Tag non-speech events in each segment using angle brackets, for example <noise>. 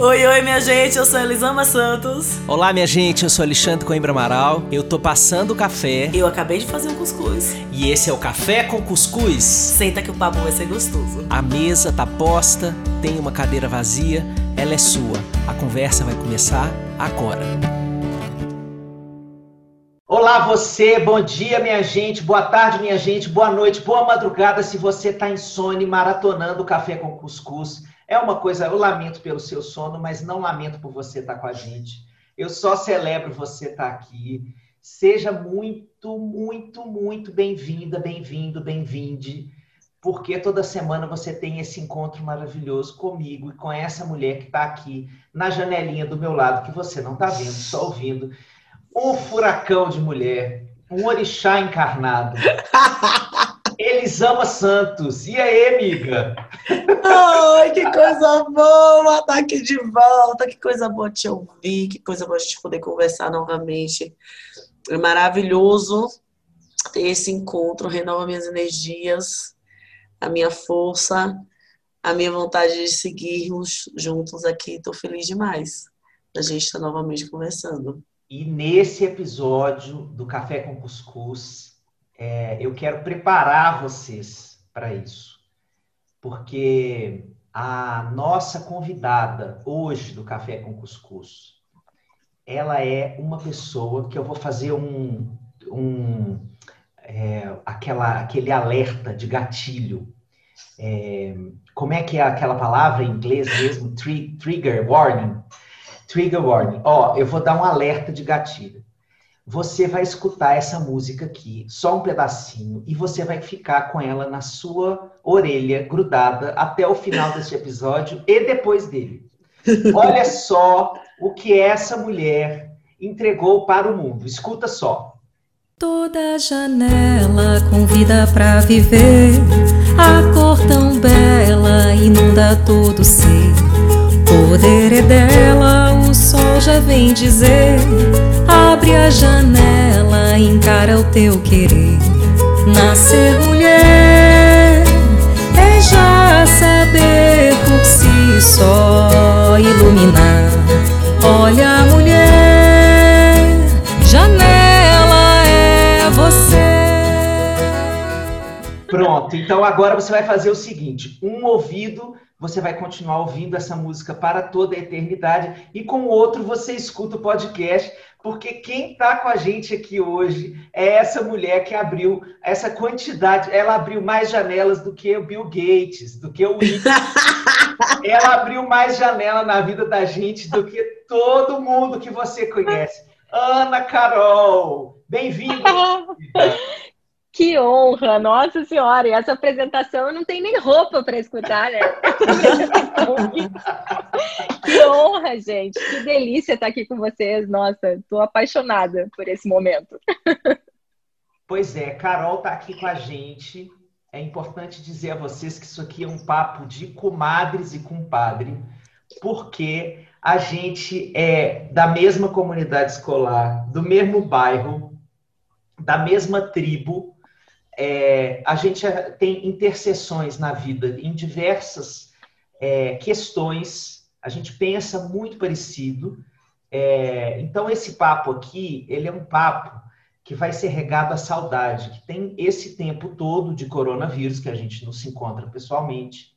Oi, oi, minha gente, eu sou Elisama Santos. Olá, minha gente, eu sou Alexandre Coimbra Amaral. Eu tô passando o café. Eu acabei de fazer um cuscuz. E esse é o Café com Cuscuz. Senta que o papo vai ser gostoso. A mesa tá posta, tem uma cadeira vazia, ela é sua. A conversa vai começar agora. Olá você, bom dia minha gente, boa tarde minha gente, boa noite, boa madrugada se você tá insone maratonando o Café com Cuscuz. É uma coisa, eu lamento pelo seu sono, mas não lamento por você estar com a gente. Eu só celebro você estar aqui. Seja muito, muito, muito bem-vinda, bem-vindo, bem-vinde, porque toda semana você tem esse encontro maravilhoso comigo e com essa mulher que está aqui na janelinha do meu lado, que você não está vendo, só ouvindo. Um furacão de mulher, um orixá encarnado. <laughs> Elisama Santos. E aí, amiga? Ai, que coisa boa estar aqui de volta. Que coisa boa te ouvir. Que coisa boa a gente poder conversar novamente. É maravilhoso ter esse encontro. Renova minhas energias, a minha força, a minha vontade de seguirmos juntos aqui. Estou feliz demais da gente estar novamente conversando. E nesse episódio do Café com Cuscuz, é, eu quero preparar vocês para isso, porque a nossa convidada hoje do Café com Cuscuz, ela é uma pessoa que eu vou fazer um, um é, aquela, aquele alerta de gatilho. É, como é que é aquela palavra em inglês mesmo? Tri, trigger warning. Trigger warning. Ó, eu vou dar um alerta de gatilho você vai escutar essa música aqui, só um pedacinho, e você vai ficar com ela na sua orelha, grudada, até o final deste episódio e depois dele. Olha só o que essa mulher entregou para o mundo. Escuta só. Toda janela convida para viver, a cor tão bela inunda todo ser. Poder é dela, o sol já vem dizer A janela, encara o teu querer. Nascer mulher é já saber por si só Pronto, então agora você vai fazer o seguinte: um ouvido você vai continuar ouvindo essa música para toda a eternidade e com o outro você escuta o podcast porque quem está com a gente aqui hoje é essa mulher que abriu essa quantidade, ela abriu mais janelas do que o Bill Gates, do que o Whitney. <laughs> ela abriu mais janela na vida da gente do que todo mundo que você conhece. Ana Carol, bem-vinda. <laughs> Que honra, nossa senhora! E essa apresentação não tenho nem roupa para escutar, né? <laughs> que honra, gente! Que delícia estar aqui com vocês. Nossa, estou apaixonada por esse momento. Pois é, Carol está aqui com a gente. É importante dizer a vocês que isso aqui é um papo de comadres e compadre, porque a gente é da mesma comunidade escolar, do mesmo bairro, da mesma tribo, é, a gente tem interseções na vida em diversas é, questões, a gente pensa muito parecido. É, então, esse papo aqui, ele é um papo que vai ser regado à saudade, que tem esse tempo todo de coronavírus, que a gente não se encontra pessoalmente.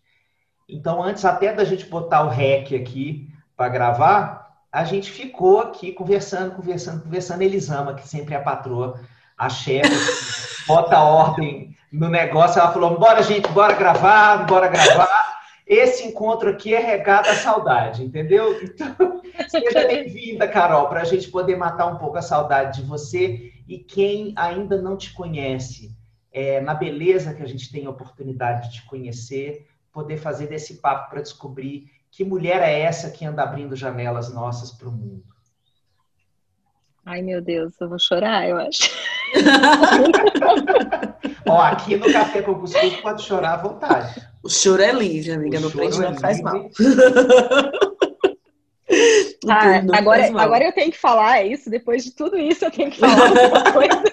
Então, antes até da gente botar o REC aqui para gravar, a gente ficou aqui conversando, conversando, conversando. Elisama, que sempre é a patroa, a chefe bota ordem no negócio. Ela falou: bora, gente, bora gravar, bora gravar. Esse encontro aqui é regado à saudade, entendeu? Então, <laughs> seja bem-vinda, Carol, para a gente poder matar um pouco a saudade de você. E quem ainda não te conhece, é, na beleza que a gente tem a oportunidade de te conhecer, poder fazer desse papo para descobrir que mulher é essa que anda abrindo janelas nossas para o mundo. Ai, meu Deus, eu vou chorar, eu acho. <laughs> Ó, aqui no Café com Cuscuz pode chorar à vontade. O choro é livre, amiga. O não prende, não é faz mal. <laughs> Ah, agora, agora eu tenho que falar é isso. Depois de tudo isso, eu tenho que falar <laughs> alguma coisa.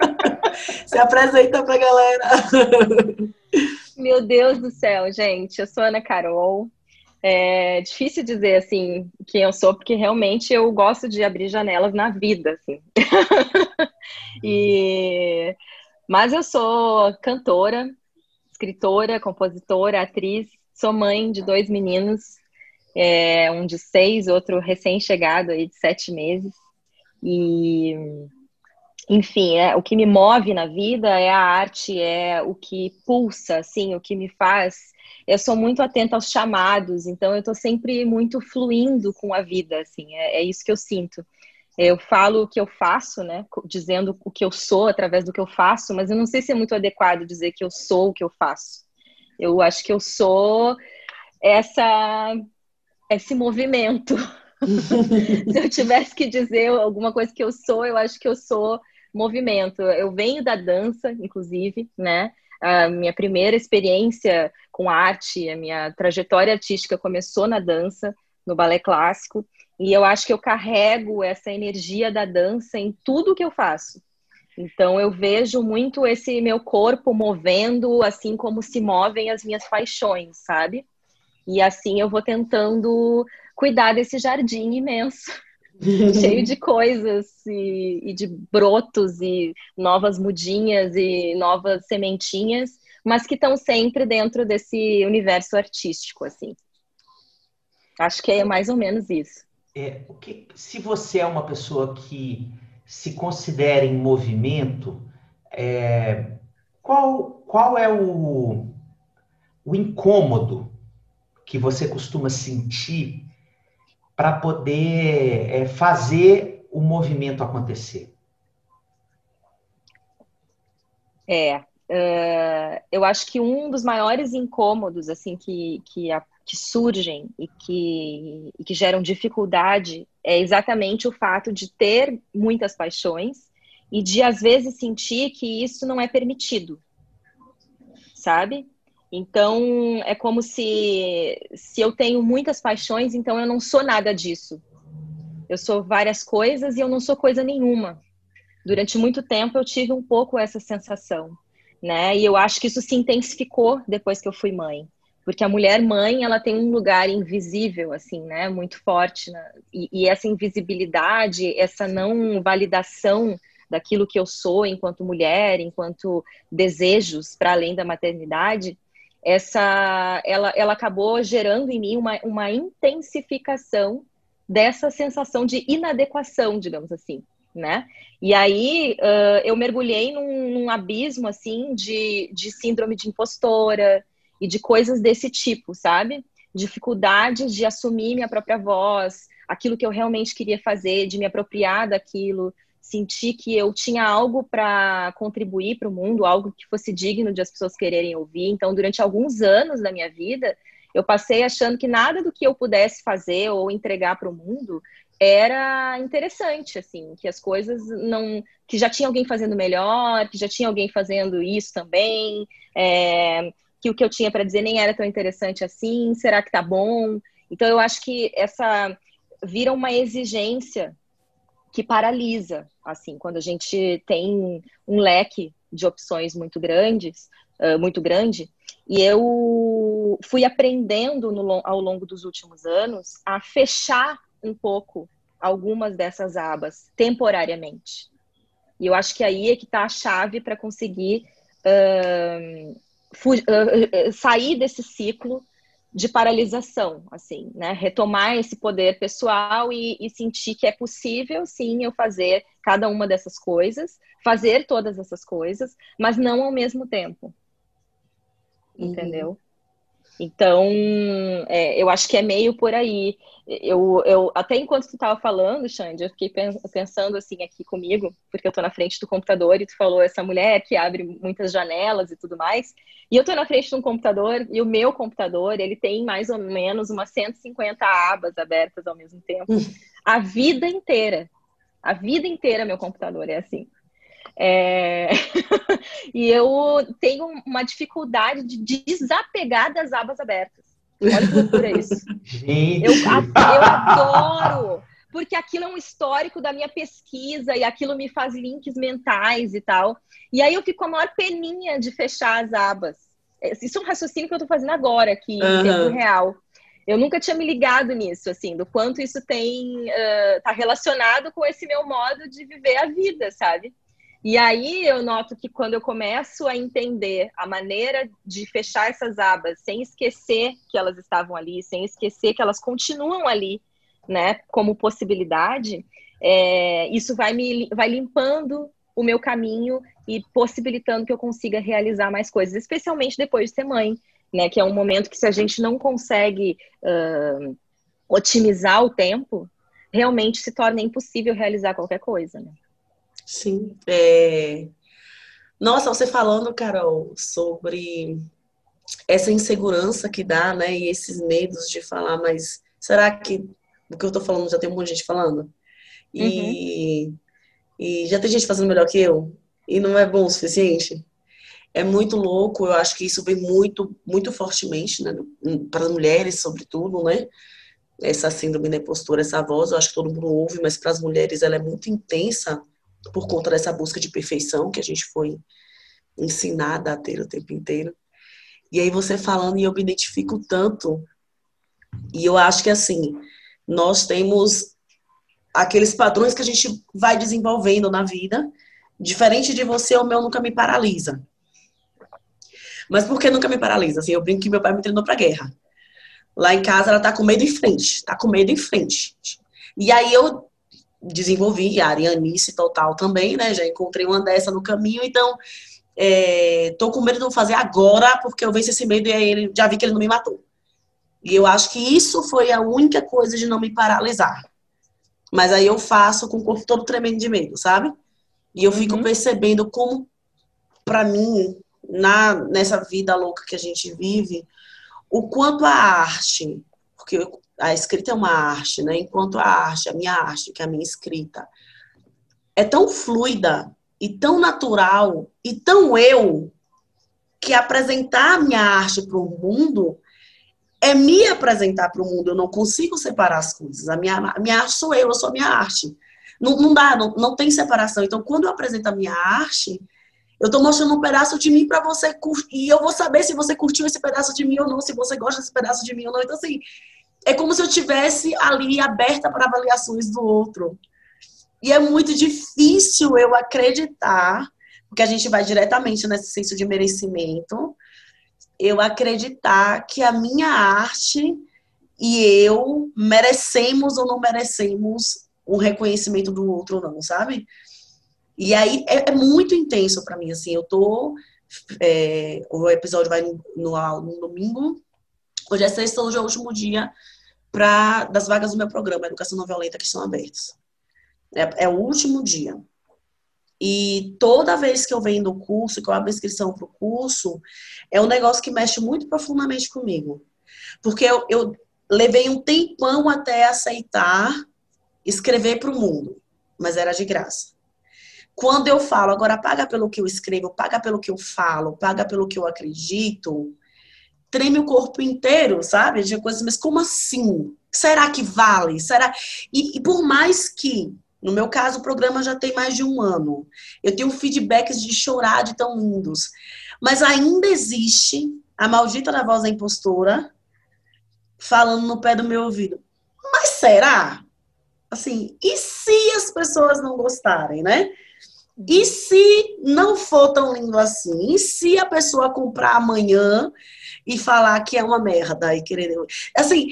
Se apresenta pra galera. Meu Deus do céu, gente. Eu sou Ana Carol. É difícil dizer assim quem eu sou, porque realmente eu gosto de abrir janelas na vida, assim. <laughs> e mas eu sou cantora, escritora, compositora, atriz, sou mãe de dois meninos, é, um de seis, outro recém-chegado aí de sete meses. E enfim, é, o que me move na vida é a arte, é o que pulsa, assim, o que me faz. Eu sou muito atenta aos chamados, então eu estou sempre muito fluindo com a vida, assim, é, é, isso que eu sinto. Eu falo o que eu faço, né, dizendo o que eu sou através do que eu faço, mas eu não sei se é muito adequado dizer que eu sou o que eu faço. Eu acho que eu sou essa esse movimento. <laughs> se eu tivesse que dizer alguma coisa que eu sou, eu acho que eu sou movimento. Eu venho da dança, inclusive, né? A minha primeira experiência com arte, a minha trajetória artística começou na dança, no balé clássico, e eu acho que eu carrego essa energia da dança em tudo que eu faço. Então eu vejo muito esse meu corpo movendo, assim como se movem as minhas paixões, sabe? E assim eu vou tentando cuidar desse jardim imenso <laughs> cheio de coisas e, e, de brotos e novas mudinhas e novas sementinhas, mas que estão sempre dentro desse universo artístico, assim. Acho que é mais ou menos isso. É, o que, se você é uma pessoa que se considera em movimento, é, qual, qual é o, o incômodo que você costuma sentir para poder é, fazer o movimento acontecer? É, uh, eu acho que um dos maiores incômodos assim que, que, a, que surgem e que, e que geram dificuldade é exatamente o fato de ter muitas paixões e de às vezes sentir que isso não é permitido, sabe? Então, é como se, se eu tenho muitas paixões, então eu não sou nada disso. Eu sou várias coisas e eu não sou coisa nenhuma. Durante muito tempo eu tive um pouco essa sensação, né? E eu acho que isso se intensificou depois que eu fui mãe. Porque a mulher mãe, ela tem um lugar invisível, assim, né? Muito forte. Né? E, e essa invisibilidade, essa não validação daquilo que eu sou enquanto mulher, enquanto desejos para além da maternidade, essa ela, ela acabou gerando em mim uma, uma intensificação dessa sensação de inadequação, digamos assim, né? E aí uh, eu mergulhei num, num, abismo assim de, de síndrome de impostora e de coisas desse tipo, sabe? Dificuldade de assumir minha própria voz, aquilo que eu realmente queria fazer, de me apropriar daquilo, senti que eu tinha algo para contribuir para o mundo, algo que fosse digno de as pessoas quererem ouvir. Então, durante alguns anos da minha vida, eu passei achando que nada do que eu pudesse fazer ou entregar para o mundo era interessante, assim, que as coisas não, que já tinha alguém fazendo melhor, que já tinha alguém fazendo isso também, é, que o que eu tinha para dizer nem era tão interessante assim. Será que tá bom? Então, eu acho que essa vira uma exigência que paralisa, assim, quando a gente tem um leque de opções muito grandes, uh, muito grande, e eu fui aprendendo no, ao longo dos últimos anos a fechar um pouco algumas dessas abas temporariamente. E eu acho que aí é que está a chave para conseguir uh, uh, sair desse ciclo de paralisação, assim, né? Retomar esse poder pessoal e, e, sentir que é possível, sim, eu fazer cada uma dessas coisas, fazer todas essas coisas, mas não ao mesmo tempo. Uhum. Entendeu? Então, é, eu acho que é meio por aí. Eu, eu até enquanto tu estava falando, Xande, eu fiquei pensando assim aqui comigo, porque eu estou na frente do computador e tu falou essa mulher que abre muitas janelas e tudo mais. E eu estou na frente de um computador e o meu computador, ele tem mais ou menos umas 150 abas abertas ao mesmo tempo. Hum. A vida inteira. A vida inteira meu computador é assim. É... <laughs> e eu tenho uma dificuldade de desapegar das abas abertas. Olha que loucura isso. Gente. Eu, eu adoro, porque aquilo é um histórico da minha pesquisa e aquilo me faz links mentais e tal. E aí eu fico com a maior peninha de fechar as abas. Isso é um raciocínio que eu estou fazendo agora aqui, uhum. em tempo real. Eu nunca tinha me ligado nisso, assim, do quanto isso tem uh, tá relacionado com esse meu modo de viver a vida, sabe? E aí eu noto que quando eu começo a entender a maneira de fechar essas abas, sem esquecer que elas estavam ali, sem esquecer que elas continuam ali, né, como possibilidade, é, isso vai me vai limpando o meu caminho e possibilitando que eu consiga realizar mais coisas, especialmente depois de ser mãe, né, que é um momento que se a gente não consegue uh, otimizar o tempo, realmente se torna impossível realizar qualquer coisa, né? Sim. É... Nossa, você falando, Carol, sobre essa insegurança que dá, né? E esses medos de falar, mas será que o que eu tô falando já tem um monte de gente falando? E, uhum. e já tem gente fazendo melhor que eu? E não é bom o suficiente? É muito louco, eu acho que isso vem muito, muito fortemente, né? Para as mulheres, sobretudo, né? Essa síndrome da impostura, essa voz, eu acho que todo mundo ouve, mas para as mulheres ela é muito intensa por conta dessa busca de perfeição que a gente foi ensinada a ter o tempo inteiro. E aí você falando, e eu me identifico tanto. E eu acho que assim, nós temos aqueles padrões que a gente vai desenvolvendo na vida. Diferente de você, o meu nunca me paralisa. Mas por que nunca me paralisa? Assim, eu brinco que meu pai me treinou pra guerra. Lá em casa, ela tá com medo em frente. Tá com medo em frente. E aí eu desenvolvi a Arianice total também, né? Já encontrei uma dessa no caminho, então é, tô com medo de não fazer agora, porque eu venci esse medo e aí ele, já vi que ele não me matou. E eu acho que isso foi a única coisa de não me paralisar. Mas aí eu faço com o corpo todo tremendo de medo, sabe? E eu fico uhum. percebendo como, para mim, na, nessa vida louca que a gente vive, o quanto a arte, porque eu, a escrita é uma arte, né? Enquanto a arte, a minha arte, que é a minha escrita, é tão fluida e tão natural e tão eu que apresentar a minha arte para o mundo é me apresentar para o mundo. Eu não consigo separar as coisas. A minha, a minha arte sou eu, eu sou a minha arte. Não, não dá, não, não tem separação. Então, quando eu apresento a minha arte, eu estou mostrando um pedaço de mim para você curtir. E eu vou saber se você curtiu esse pedaço de mim ou não, se você gosta desse pedaço de mim ou não. Então, assim, é como se eu tivesse ali aberta para avaliações do outro. E é muito difícil eu acreditar, porque a gente vai diretamente nesse senso de merecimento, eu acreditar que a minha arte e eu merecemos ou não merecemos um reconhecimento do outro ou não, sabe? E aí é, é muito intenso para mim, assim, eu tô é, o episódio vai no, no, no domingo, Hoje é sexta, hoje é o último dia pra, das vagas do meu programa, Educação Não Violenta, que estão abertas. É, é o último dia. E toda vez que eu venho do curso, que eu abro inscrição para o curso, é um negócio que mexe muito profundamente comigo. Porque eu, eu levei um tempão até aceitar escrever para o mundo, mas era de graça. Quando eu falo, agora paga pelo que eu escrevo, paga pelo que eu falo, paga pelo que eu acredito, treme o corpo inteiro, sabe? De coisas, mas como assim? Será que vale? Será? E, e, por mais que, no meu caso, o programa já tem mais de um ano, eu tenho feedbacks de chorar de tão lindos, mas ainda existe a maldita da voz da impostora falando no pé do meu ouvido. Mas será? Assim, e se as pessoas não gostarem, né? E se não for tão lindo assim? E se a pessoa comprar amanhã e falar que é uma merda e querer. Assim,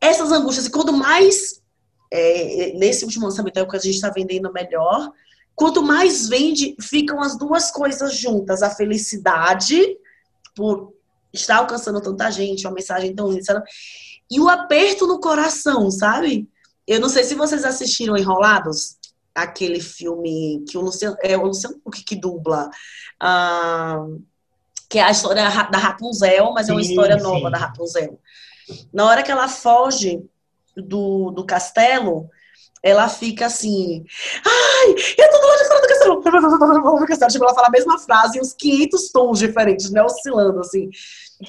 essas angústias, e quanto mais. É, nesse último lançamento é o que a gente está vendendo melhor. Quanto mais vende, ficam as duas coisas juntas: a felicidade por estar alcançando tanta gente, uma mensagem tão linda, e o aperto no coração, sabe? Eu não sei se vocês assistiram Enrolados, aquele filme que o Luciano, é o Luciano que, que dubla. Ah, que é a história da Rapunzel, mas é uma história sim. nova da Rapunzel. Na hora que ela foge do, do castelo, ela fica assim, ai, eu tô do lado de fora do castelo. <laughs> Tipo, ela fala a mesma frase em uns 500 tons diferentes, né, oscilando, assim.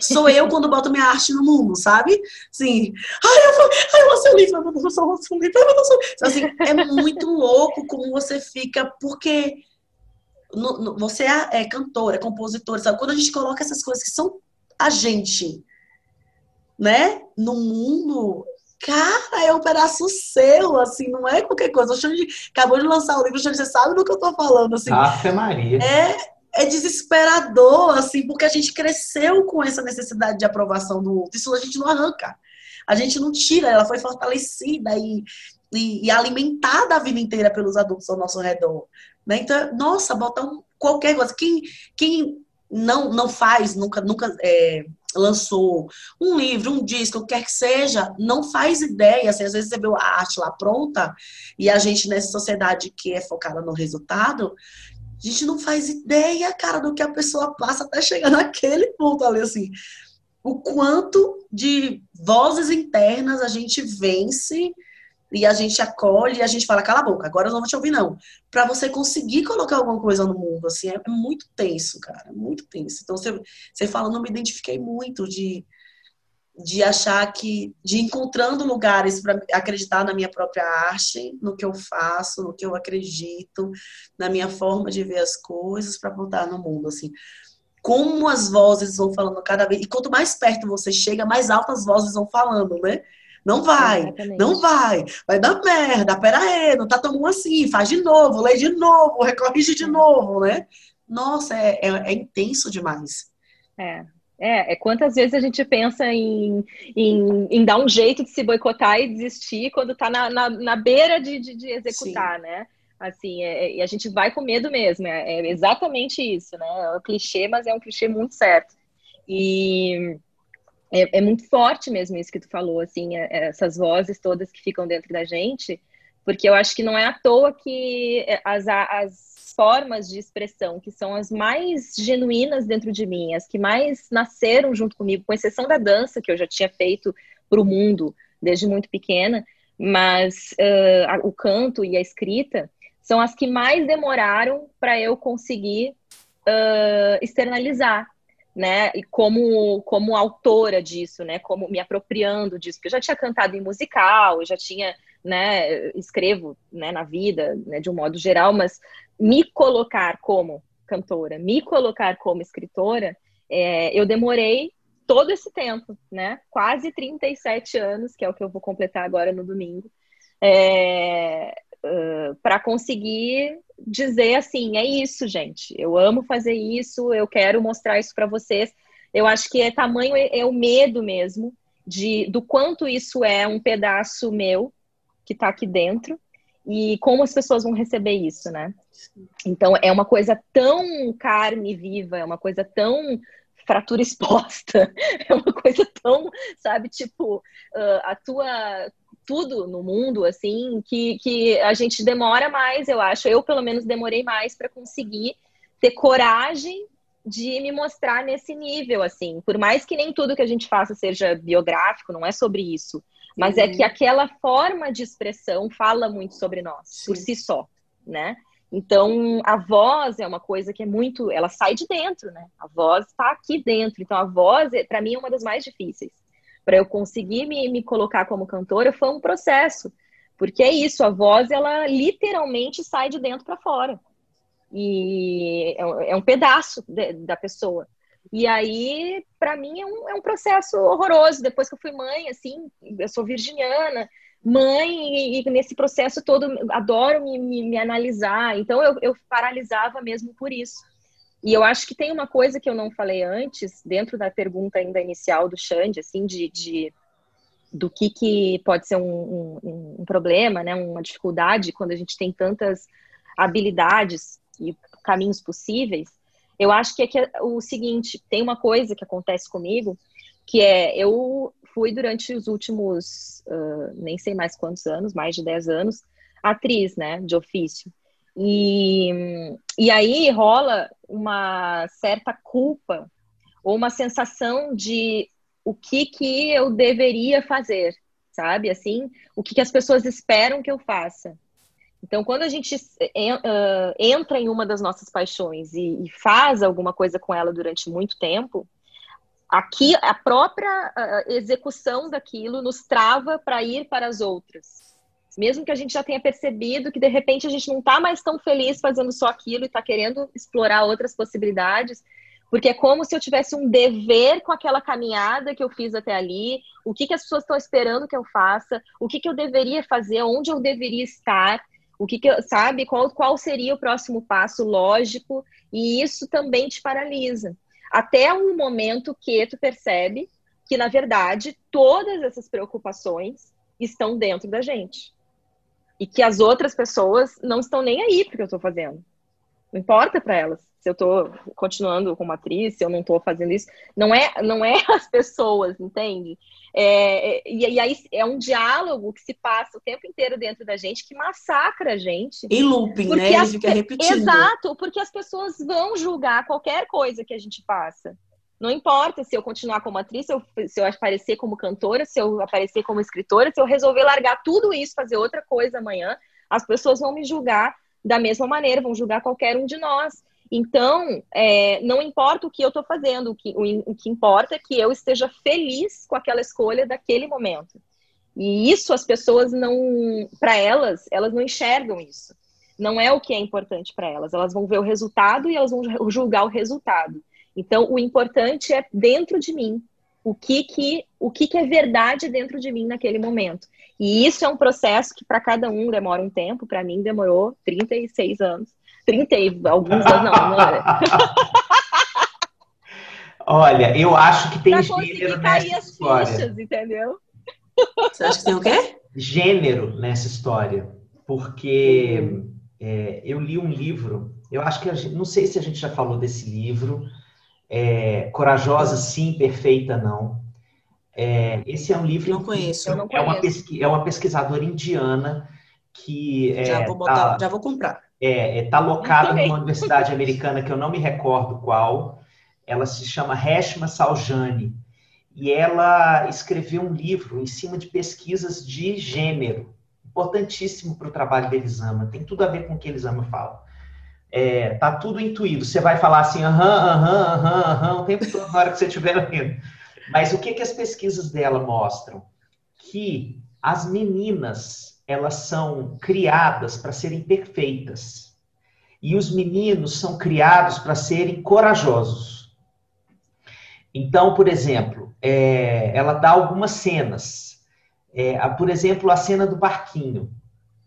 Sou eu quando boto minha arte no mundo, sabe? Assim, ai, eu, ai, eu vou ser livre, eu ser livre, eu vou ser Assim, é muito louco como você fica, porque no, no, você é, é cantora, é compositora, sabe? Quando a gente coloca essas coisas que são a gente né, no mundo, cara, é um pedaço seu, assim, não é qualquer coisa. O Xande acabou de lançar o livro, o Xande, você sabe do que eu tô falando, assim. Ave Maria. É, é desesperador, assim, porque a gente cresceu com essa necessidade de aprovação do outro. Isso a gente não arranca. A gente não tira, ela foi fortalecida e, e, e alimentada a vida inteira pelos adultos ao nosso redor. Né? Então, nossa, botar um, qualquer coisa. Quem, quem não, não faz, nunca, nunca é, lançou um livro, um disco, o que quer que seja, não faz ideia. Assim, às vezes você vê a arte lá pronta e a gente nessa sociedade que é focada no resultado, a gente não faz ideia, cara, do que a pessoa passa até chegar <laughs> naquele ponto ali, assim. O quanto de vozes internas a gente vence e a gente acolhe e a gente fala, cala a boca, agora eu não vou te ouvir, não. Para você conseguir colocar alguma coisa no mundo, assim, é, muito tenso, cara, muito tenso. Então, você, você fala, não me identifiquei muito de, de achar que, de encontrando lugares para acreditar na minha própria arte, no que eu faço, no que eu acredito, na minha forma de ver as coisas para botar no mundo, assim. Como as vozes vão falando cada vez, e quanto mais perto você chega, mais altas vozes vão falando, né? Não vai, Exatamente. não vai, vai dar merda, pera aí, não tá tão bom assim, faz de novo, lê de novo, recorrige de é. novo, né? Nossa, é, é, é intenso demais. É, é, é, quantas vezes a gente pensa em, em, em, dar um jeito de se boicotar e desistir quando está na, na, na, beira de, de, de executar, Sim. né? Assim, é, é, e a gente vai com medo mesmo, é, é, exatamente isso, né? É um clichê, mas é um clichê muito certo. E é, é, muito forte mesmo isso que tu falou, assim, é, é, essas vozes todas que ficam dentro da gente, porque eu acho que não é à toa que é, as, as formas de expressão que são as mais genuínas dentro de mim, as que mais nasceram junto comigo, com exceção da dança, que eu já tinha feito para o mundo desde muito pequena, mas uh, o canto e a escrita são as que mais demoraram para eu conseguir uh, externalizar né, e como, como autora disso, né, como me apropriando disso, porque eu já tinha cantado em musical, eu já tinha, né, escrevo, né, na vida, né, de um modo geral, mas me colocar como cantora, me colocar como escritora, é, eu demorei todo esse tempo, né, quase 37 anos, que é o que eu vou completar agora no domingo, é, uh, para conseguir dizer assim, é isso, gente. Eu amo fazer isso, eu quero mostrar isso para vocês. Eu acho que é tamanho é, é, o medo mesmo de do quanto isso é um pedaço meu que está aqui dentro e como as pessoas vão receber isso, né? Então é uma coisa tão carne viva, é uma coisa tão fratura exposta, <laughs> é uma coisa tão, sabe, tipo, uh, a tua tudo no mundo, assim, que, que a gente demora mais, eu acho. Eu, pelo menos, demorei mais para conseguir ter coragem de me mostrar nesse nível, assim. Por mais que nem tudo que a gente faça seja biográfico, não é sobre isso. Mas é que aquela forma de expressão fala muito sobre nós, Sim. por si só, né? Então, a voz é uma coisa que é muito. Ela sai de dentro, né? A voz está aqui dentro. Então, a voz, para mim, é uma das mais difíceis para eu conseguir me, me colocar como cantora foi um processo. Porque é isso, a voz, ela literalmente sai de dentro para fora. E é, é um pedaço de, da pessoa. E aí, para mim, é um, é um processo horroroso. Depois que eu fui mãe, assim, eu sou virginiana, mãe, e, e nesse processo todo, adoro me, me, me analisar. Então, eu, eu paralisava mesmo por isso. E eu acho que tem uma coisa que eu não falei antes, dentro da pergunta ainda inicial do Xande, assim, de, de do que, que pode ser um, um, um, problema, né, uma dificuldade quando a gente tem tantas habilidades e caminhos possíveis. Eu acho que é, que é o seguinte, tem uma coisa que acontece comigo, que é, eu fui durante os últimos, uh, nem sei mais quantos anos, mais de 10 anos, atriz, né, de ofício. E, e aí rola uma certa culpa ou uma sensação de o que, que eu deveria fazer, sabe? Assim, o que, que as pessoas esperam que eu faça. Então, quando a gente uh, entra em uma das nossas paixões e, faz alguma coisa com ela durante muito tempo, aqui a própria uh, execução daquilo nos trava para ir para as outras mesmo que a gente já tenha percebido que de repente a gente não está mais tão feliz fazendo só aquilo e está querendo explorar outras possibilidades, Porque é como se eu tivesse um dever com aquela caminhada que eu fiz até ali, o que, que as pessoas estão esperando que eu faça, o que, que eu deveria fazer, onde eu deveria estar, o que, que eu, sabe, qual, qual seria o próximo passo lógico, e isso também te paralisa. Até um momento que tu percebe que, na verdade, todas essas preocupações estão dentro da gente. E que as outras pessoas não estão nem aí porque eu estou fazendo. Não importa para elas se eu estou continuando como atriz, se eu não estou fazendo isso. Não é, não é <laughs> as pessoas, entende? É, é, e, e, aí é um diálogo que se passa o tempo inteiro dentro da gente que massacra a gente. Em looping, né? Ele fica repetindo. Exato, porque as pessoas vão julgar qualquer coisa que a gente faça. Não importa se eu continuar como atriz, se eu, se eu aparecer como cantora, se eu aparecer como escritora, se eu resolver largar tudo isso, fazer outra coisa amanhã, as pessoas vão me julgar da mesma maneira, vão julgar qualquer um de nós. Então, é, não importa o que eu estou fazendo, o que, o, o que importa é que eu esteja feliz com aquela escolha daquele momento. E isso as pessoas não, para elas, elas não enxergam isso. Não é o que é importante para elas. Elas vão ver o resultado e elas vão julgar o resultado. Então, o importante é dentro de mim. O que que, o que, que é verdade dentro de mim naquele momento. E isso é um processo que para cada um demora um tempo. Para mim, demorou 36 anos. 30 e alguns anos, não, não era. <laughs> Olha, eu acho que tem pra gênero nessa história. Fichas, entendeu? Você acha que tem o quê? Gênero nessa história. Porque é, eu li um livro, eu acho que, gente, não sei se a gente já falou desse livro, é, Corajosa Sim, Perfeita Não. É, esse é um livro. Não conheço. É, não conheço. Uma pesqui, é uma pesquisadora indiana que. É, já, vou botar, tá, já vou comprar. É, está locada numa universidade <laughs> americana que eu não me recordo qual. Ela se chama Reshma Saljani. E ela escreveu um livro em cima de pesquisas de gênero. Importantíssimo para o trabalho da Elisama. Tem tudo a ver com o que Elisama fala é, tá tudo intuído. Você vai falar assim, aham, aham, aham, aham, o tempo todo na hora que você estiver lendo. Mas o que, que as pesquisas dela mostram? Que as meninas, elas são criadas para serem perfeitas. E os meninos são criados para serem corajosos. Então, por exemplo, é, ela dá algumas cenas. É, por exemplo, a cena do barquinho,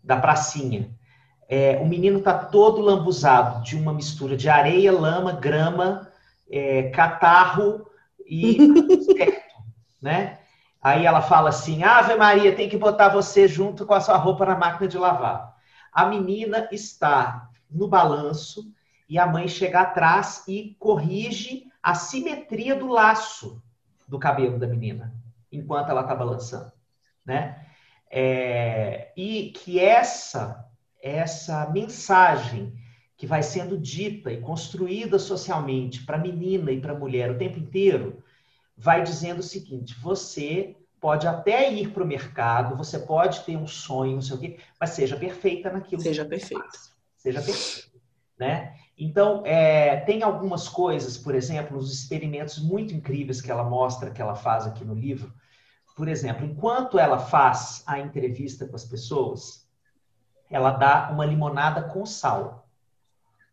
da pracinha. É, o menino está todo lambuzado de uma mistura de areia, lama, grama, é, catarro e certo, <laughs> né? Aí ela fala assim: Ave Maria, tem que botar você junto com a sua roupa na máquina de lavar. A menina está no balanço e a mãe chega atrás e corrige a simetria do laço do cabelo da menina enquanto ela está balançando, né? É, e que essa essa mensagem que vai sendo dita e construída socialmente para menina e para mulher o tempo inteiro, vai dizendo o seguinte: você pode até ir para o mercado, você pode ter um sonho, não sei o quê, mas seja perfeita naquilo. Seja perfeita. Seja perfeita. Né? Então, é, tem algumas coisas, por exemplo, os experimentos muito incríveis que ela mostra, que ela faz aqui no livro. Por exemplo, enquanto ela faz a entrevista com as pessoas, ela dá uma limonada com sal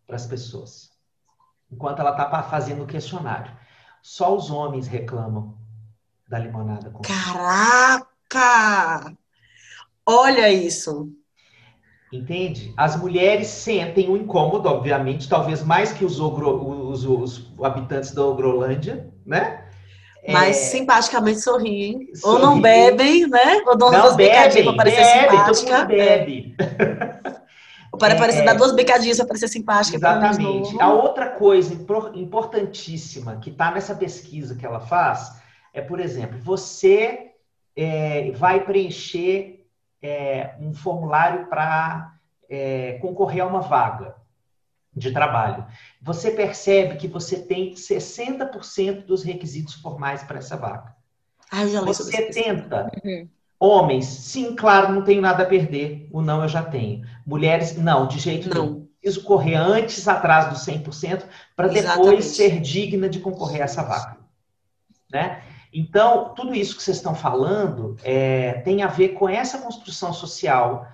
para as pessoas. Enquanto ela está fazendo o questionário. Só os homens reclamam da limonada com sal. Caraca! Olha isso! Entende? As mulheres sentem um incômodo, obviamente, talvez mais que os, ogro, os, os habitantes da Ogrolândia, né? Mas é... simpaticamente sorriem. Sorri. Ou não bebem, né? Ou dão <laughs> duas bicadinhas para parecer bebe, simpática. bebe. Ou para é... parecer dar duas bicadinhas para parecer simpática. Exatamente. A outra coisa importantíssima que está nessa pesquisa que ela faz é, por exemplo, você é, vai preencher é, um formulário para é, concorrer a uma vaga de trabalho. Você percebe que você tem 60% dos requisitos formais para essa vaga. Ah, já você tenta. Uhum. Homens, sim, claro, não tenho nada a perder. O não eu já tenho. Mulheres, não, de jeito não. nenhum. Preciso correr antes, atrás dos 100%, para depois ser digna de concorrer a essa vaga. Né? Então, tudo isso que vocês estão falando é, tem a ver com essa construção social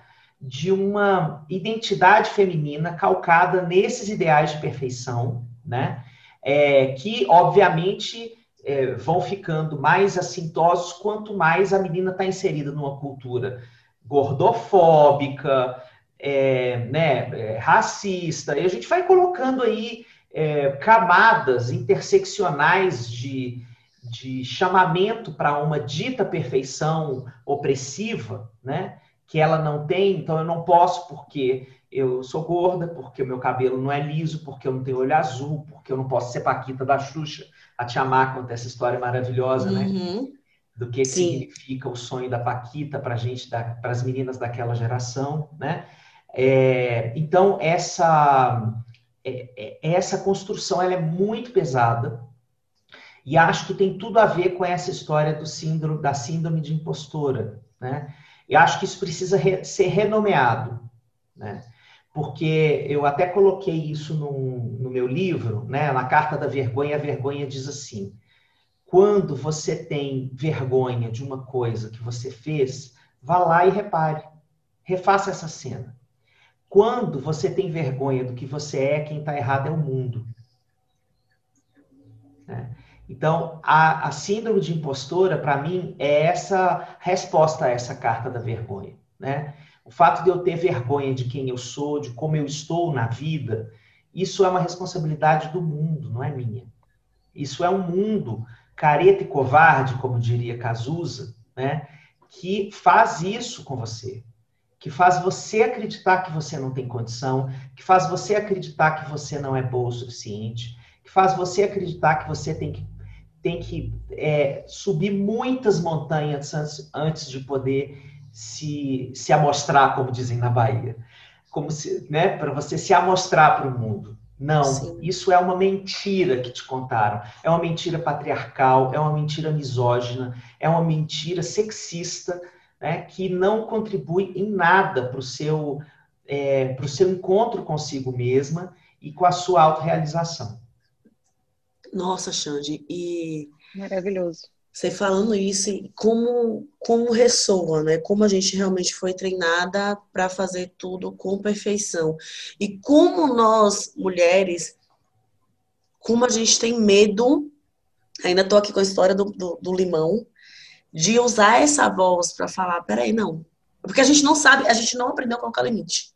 de uma identidade feminina calcada nesses ideais de perfeição, né? é, que, obviamente, é, vão ficando mais assintosos quanto mais a menina está inserida numa cultura gordofóbica, é, né, é, racista, e a gente vai colocando aí é, camadas interseccionais de, de chamamento para uma dita perfeição opressiva, né, que ela não tem, então eu não posso porque eu sou gorda, porque o meu cabelo não é liso, porque eu não tenho olho azul, porque eu não posso ser Paquita da Xuxa, a Tia Má conta essa história maravilhosa, né? Uhum. Do que significa o sonho da Paquita para gente, para as meninas daquela geração, né? É, então, essa, é, é, essa construção ela é muito pesada e acho que tem tudo a ver com essa história do síndrome, da síndrome de impostora, né? E acho que isso precisa re, ser renomeado, né? Porque eu até coloquei isso no, no meu livro, né? Na Carta da Vergonha, a vergonha diz assim: quando você tem vergonha de uma coisa que você fez, vá lá e repare, refaça essa cena. Quando você tem vergonha do que você é, quem está errado é o mundo. É. Então, a, a, síndrome de impostora, para mim, é essa resposta a essa carta da vergonha. Né? O fato de eu ter vergonha de quem eu sou, de como eu estou na vida, isso é uma responsabilidade do mundo, não é minha. Isso é um mundo careta e covarde, como diria Cazuza, né? que faz isso com você que faz você acreditar que você não tem condição, que faz você acreditar que você não é boa o suficiente, que faz você acreditar que você tem que, tem que é, subir muitas montanhas antes, antes de poder se, se amostrar, como dizem na Bahia. Como se, né, para você se amostrar para o mundo. Não, Sim. isso é uma mentira que te contaram. É uma mentira patriarcal, é uma mentira misógina, é uma mentira sexista né, que não contribui em nada para o seu, é, seu encontro consigo mesma e com a sua autorrealização. Nossa, Xande, e. Maravilhoso. Você falando isso, como, como ressoa, né? Como a gente realmente foi treinada para fazer tudo com perfeição. E como nós, mulheres, como a gente tem medo. Ainda estou aqui com a história do, do, do limão, de usar essa voz para falar, peraí, não. Porque a gente não sabe, a gente não aprendeu a colocar limite.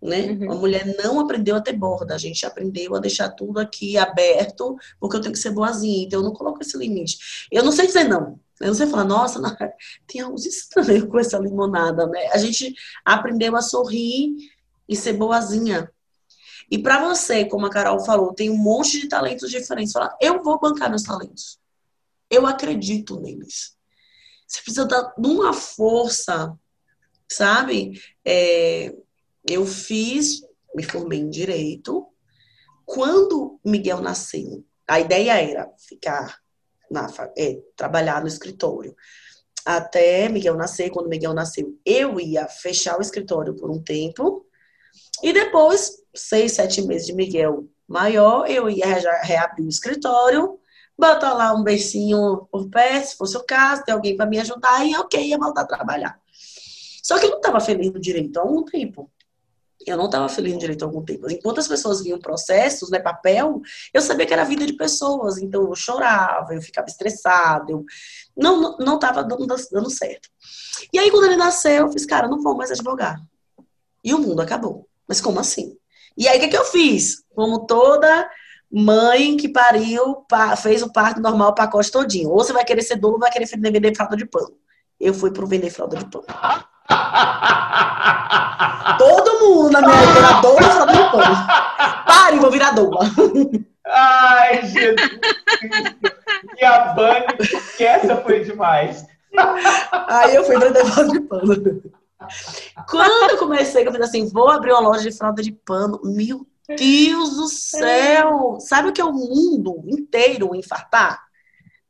Né? Uhum. A mulher não aprendeu a ter borda, a gente aprendeu a deixar tudo aqui aberto, porque eu tenho que ser boazinha, então eu não coloco esse limite. Eu não sei dizer não. Eu não sei falar, nossa, não, <laughs> tem algo estranho com essa limonada, né? A gente aprendeu a sorrir e ser boazinha. E para você, como a Carol falou, tem um monte de talentos diferentes. Falar, eu vou bancar meus talentos. Eu acredito neles. Você precisa dar uma força, sabe? É, eu fiz, me formei em direito. Quando Miguel nasceu, a ideia era ficar na, é, trabalhar no escritório. Até Miguel nascer, quando Miguel nasceu, eu ia fechar o escritório por um tempo. E depois, seis, sete meses de Miguel maior, eu ia reabrir o escritório botar lá um beicinho por pé, se fosse o caso, ter alguém para me ajudar, e ok, ia voltar a trabalhar. Só que eu não estava feliz no direito há algum tempo. Eu não estava feliz no direito algum tempo. Enquanto as pessoas viam processos, né, papel, eu sabia que era vida de pessoas. Então eu chorava, eu ficava estressada, eu não não estava dando, dando certo. E aí quando ele nasceu, eu fiz, cara, não vou mais advogar. E o mundo acabou. Mas como assim? E aí o que, que eu fiz? Como toda mãe que pariu, fez o parto normal, o pacote todinho. Ou você vai querer ser dono vai querer vender fralda de pano. Eu fui pro vender fralda de pano. <laughs> Todo mundo na minha vida era doula fralda de pano. Pare, vou virar doula. Ai, Jesus. E a Bunny, que essa foi demais. Aí eu fui vender fralda de pano. Quando eu comecei, eu falei assim, vou abrir uma loja de fralda de pano. Meu Deus do céu! Sabe o que é o mundo inteiro infartar?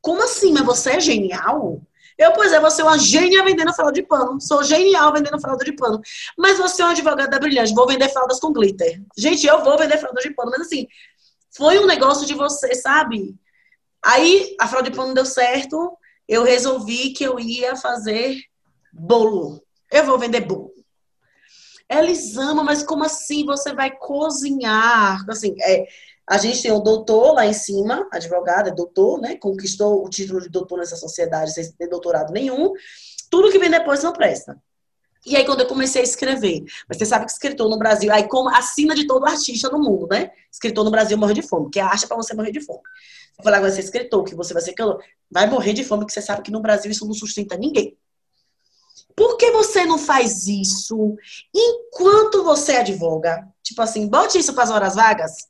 Como assim? Mas você é genial? Eu, pois é, você é uma gênia vendendo fralda de pano. Sou genial vendendo fralda de pano. Mas você é uma advogada brilhante. Vou vender fraldas com glitter. Gente, eu vou vender fralda de pano. Mas assim, foi um negócio de você, sabe? Aí a fralda de pano deu certo. Eu resolvi que eu ia fazer bolo. Eu vou vender bolo. Eles amam, mas como assim você vai cozinhar? Assim, é, A gente tem o doutor lá em cima, advogado, é doutor, né? Conquistou o título de doutor nessa sociedade sem ter doutorado nenhum. Tudo que vem depois não presta. E aí, quando eu comecei a escrever, mas você sabe que escritor no Brasil, aí como assina de todo artista no mundo, né? Escritor no Brasil morre de fome, que acha para você morrer de fome. Eu falei, agora você é escritor, que você vai ser calor, vai morrer de fome, que você sabe que no Brasil isso não sustenta ninguém. Por que você não faz isso enquanto você advoga? Tipo assim, bote isso para as horas vagas.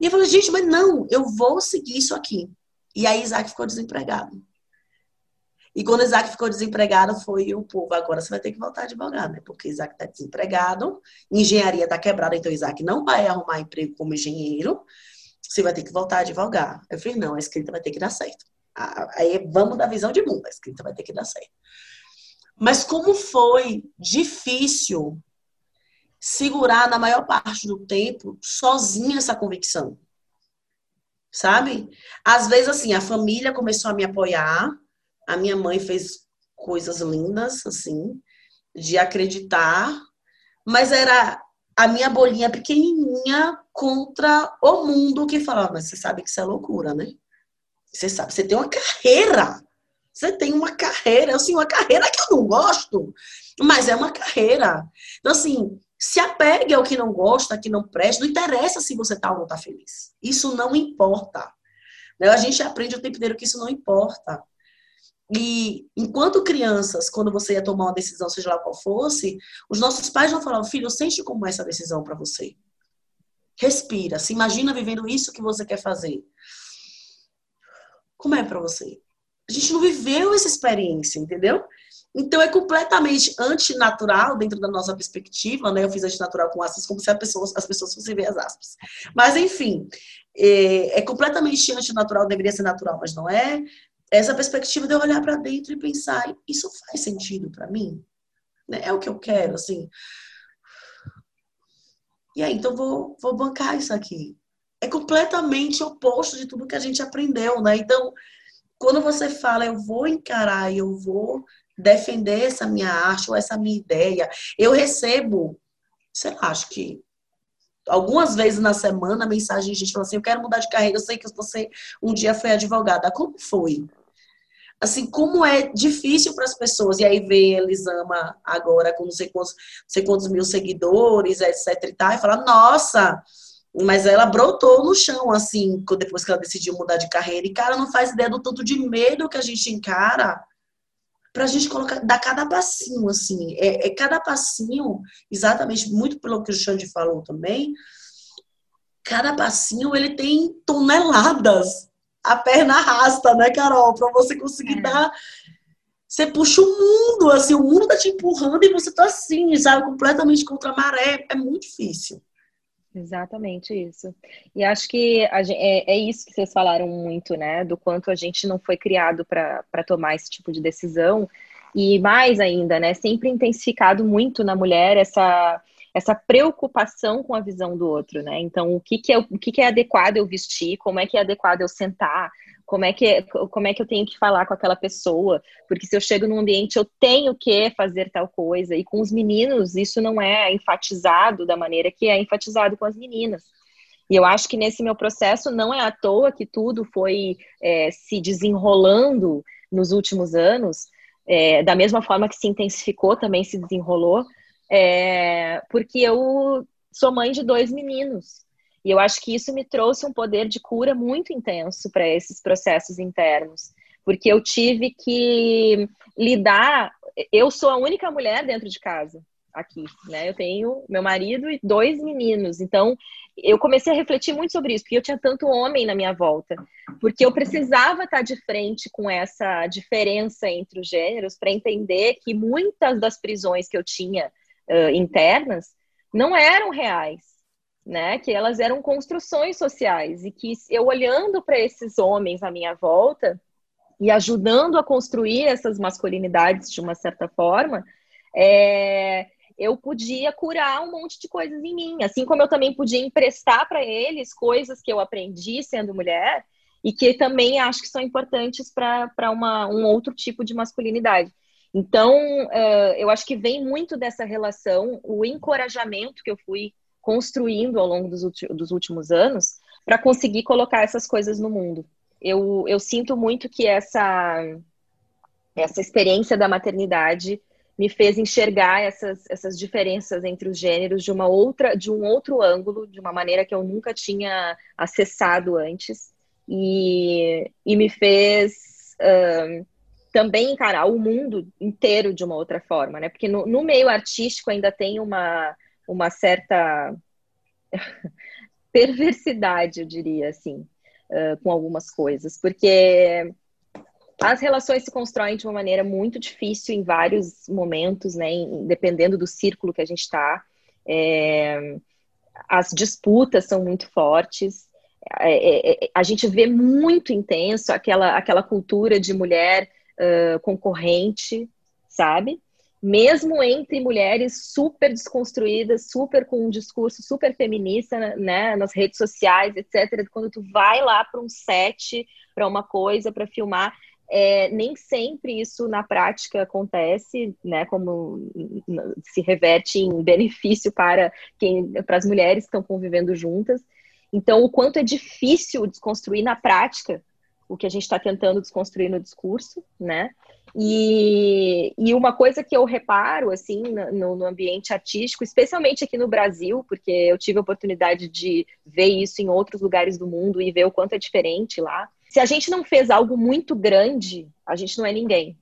E eu falei, gente, mas não, eu vou seguir isso aqui. E aí Isaac ficou desempregado. E quando Isaac ficou desempregado, foi o povo, agora você vai ter que voltar a advogar, né? Porque Isaac está desempregado, engenharia está quebrada, então Isaac não vai arrumar emprego como engenheiro, você vai ter que voltar a advogar. Eu falei, não, a escrita vai ter que dar certo. Aí vamos da visão de mundo, a escrita vai ter que dar certo. Mas como foi difícil segurar na maior parte do tempo sozinha essa convicção. Sabe? Às vezes, assim, a família começou a me apoiar, a minha mãe fez coisas lindas, assim, de acreditar, mas era a minha bolinha pequenininha contra o mundo que falava, mas você sabe que isso é loucura, né? Você sabe, você tem uma carreira. Você tem uma carreira, assim, uma carreira que eu não gosto, mas é uma carreira. Então, assim, se apegue ao que não gosta, que não presta, não interessa se você está ou não está feliz. Isso não importa. Né? A gente aprende o tempo inteiro que isso não importa. E enquanto crianças, quando você ia tomar uma decisão, seja lá qual fosse, os nossos pais não falavam, filho, sente como é essa decisão para você. Respira, se imagina vivendo isso que você quer fazer. Como é para você? A gente não viveu essa experiência, entendeu? Então é completamente antinatural dentro da nossa perspectiva, né? Eu fiz antinatural com aspas como se as pessoas, as pessoas fossem ver as aspas. Mas enfim, é, é completamente antinatural, deveria ser natural, mas não é. Essa perspectiva de eu olhar para dentro e pensar, isso faz sentido para mim? Né? É o que eu quero, assim. E aí, então vou, vou bancar isso aqui. É completamente oposto de tudo que a gente aprendeu, né? Então, quando você fala, eu vou encarar e eu vou defender essa minha arte ou essa minha ideia, eu recebo, sei lá, acho que algumas vezes na semana, mensagem de gente falando assim, eu quero mudar de carreira, eu sei que você um dia foi advogada. Como foi? Assim, como é difícil para as pessoas, e aí vê Elisama agora com não sei quantos, não sei quantos mil seguidores, etc e tal, e fala, nossa, mas ela brotou no chão, assim, depois que ela decidiu mudar de carreira. E, cara, não faz ideia do tanto de medo que a gente encara pra gente colocar, dar cada passinho, assim. É, é cada passinho, exatamente, muito pelo que o Xande falou também, cada passinho, ele tem toneladas. A perna arrasta, né, Carol? Pra você conseguir é. dar... Você puxa o mundo, assim, o mundo tá te empurrando e você tá assim, sabe? Completamente contra a maré. É muito difícil. Exatamente isso. E acho que gente, é, é, isso que vocês falaram muito, né? Do quanto a gente não foi criado para tomar esse tipo de decisão. E mais ainda, né? Sempre intensificado muito na mulher essa, essa preocupação com a visão do outro, né? Então, o que, que, é, o que, que é adequado eu vestir, como é que é adequado eu sentar, como é que como é que eu tenho que falar com aquela pessoa, porque se eu chego num ambiente eu tenho que fazer tal coisa e com os meninos isso não é enfatizado da maneira que é enfatizado com as meninas. E eu acho que nesse meu processo não é à toa que tudo foi é, se desenrolando nos últimos anos, é, da mesma forma que se intensificou, também se desenrolou, é, porque eu sou mãe de dois meninos. E eu acho que isso me trouxe um poder de cura muito intenso para esses processos internos, porque eu tive que lidar. Eu sou a única mulher dentro de casa aqui, né? Eu tenho meu marido e dois meninos. Então, eu comecei a refletir muito sobre isso, porque eu tinha tanto homem na minha volta, porque eu precisava estar de frente com essa diferença entre os gêneros para entender que muitas das prisões que eu tinha uh, internas não eram reais né? Que elas eram construções sociais e que eu olhando para esses homens à minha volta e ajudando a construir essas masculinidades de uma certa forma, é, eu podia curar um monte de coisas em mim, assim como eu também podia emprestar para eles coisas que eu aprendi sendo mulher e que também acho que são importantes para um outro tipo de masculinidade. Então, uh, eu acho que vem muito dessa relação, o encorajamento que eu fui construindo ao longo dos, dos últimos anos para conseguir colocar essas coisas no mundo. Eu, eu sinto muito que essa, essa experiência da maternidade me fez enxergar essas, essas diferenças entre os gêneros de uma outra de um outro ângulo, de uma maneira que eu nunca tinha acessado antes e, e me fez também encarar o mundo inteiro de uma outra forma, né? Porque no, no meio artístico ainda tem uma, uma certa <laughs> perversidade, eu diria assim, uh, com algumas coisas, porque as relações se constroem de uma maneira muito difícil em vários momentos, né? Dependendo do círculo que a gente está. É, as disputas são muito fortes. É, é, é, a gente vê muito intenso aquela, aquela cultura de mulher uh, concorrente, sabe? Mesmo entre mulheres super desconstruídas, super com um discurso super feminista, né, nas redes sociais, etc. Quando tu vai lá para um set, para uma coisa, para filmar, é, nem sempre isso na prática acontece, né? Como se reverte em benefício para quem, para as mulheres que estão convivendo juntas. Então, o quanto é difícil desconstruir na prática o que a gente está tentando desconstruir no discurso, né? E, e uma coisa que eu reparo, assim, no, no, ambiente artístico, especialmente aqui no Brasil, porque eu tive a oportunidade de ver isso em outros lugares do mundo e ver o quanto é diferente lá, se a gente não fez algo muito grande, a gente não é ninguém.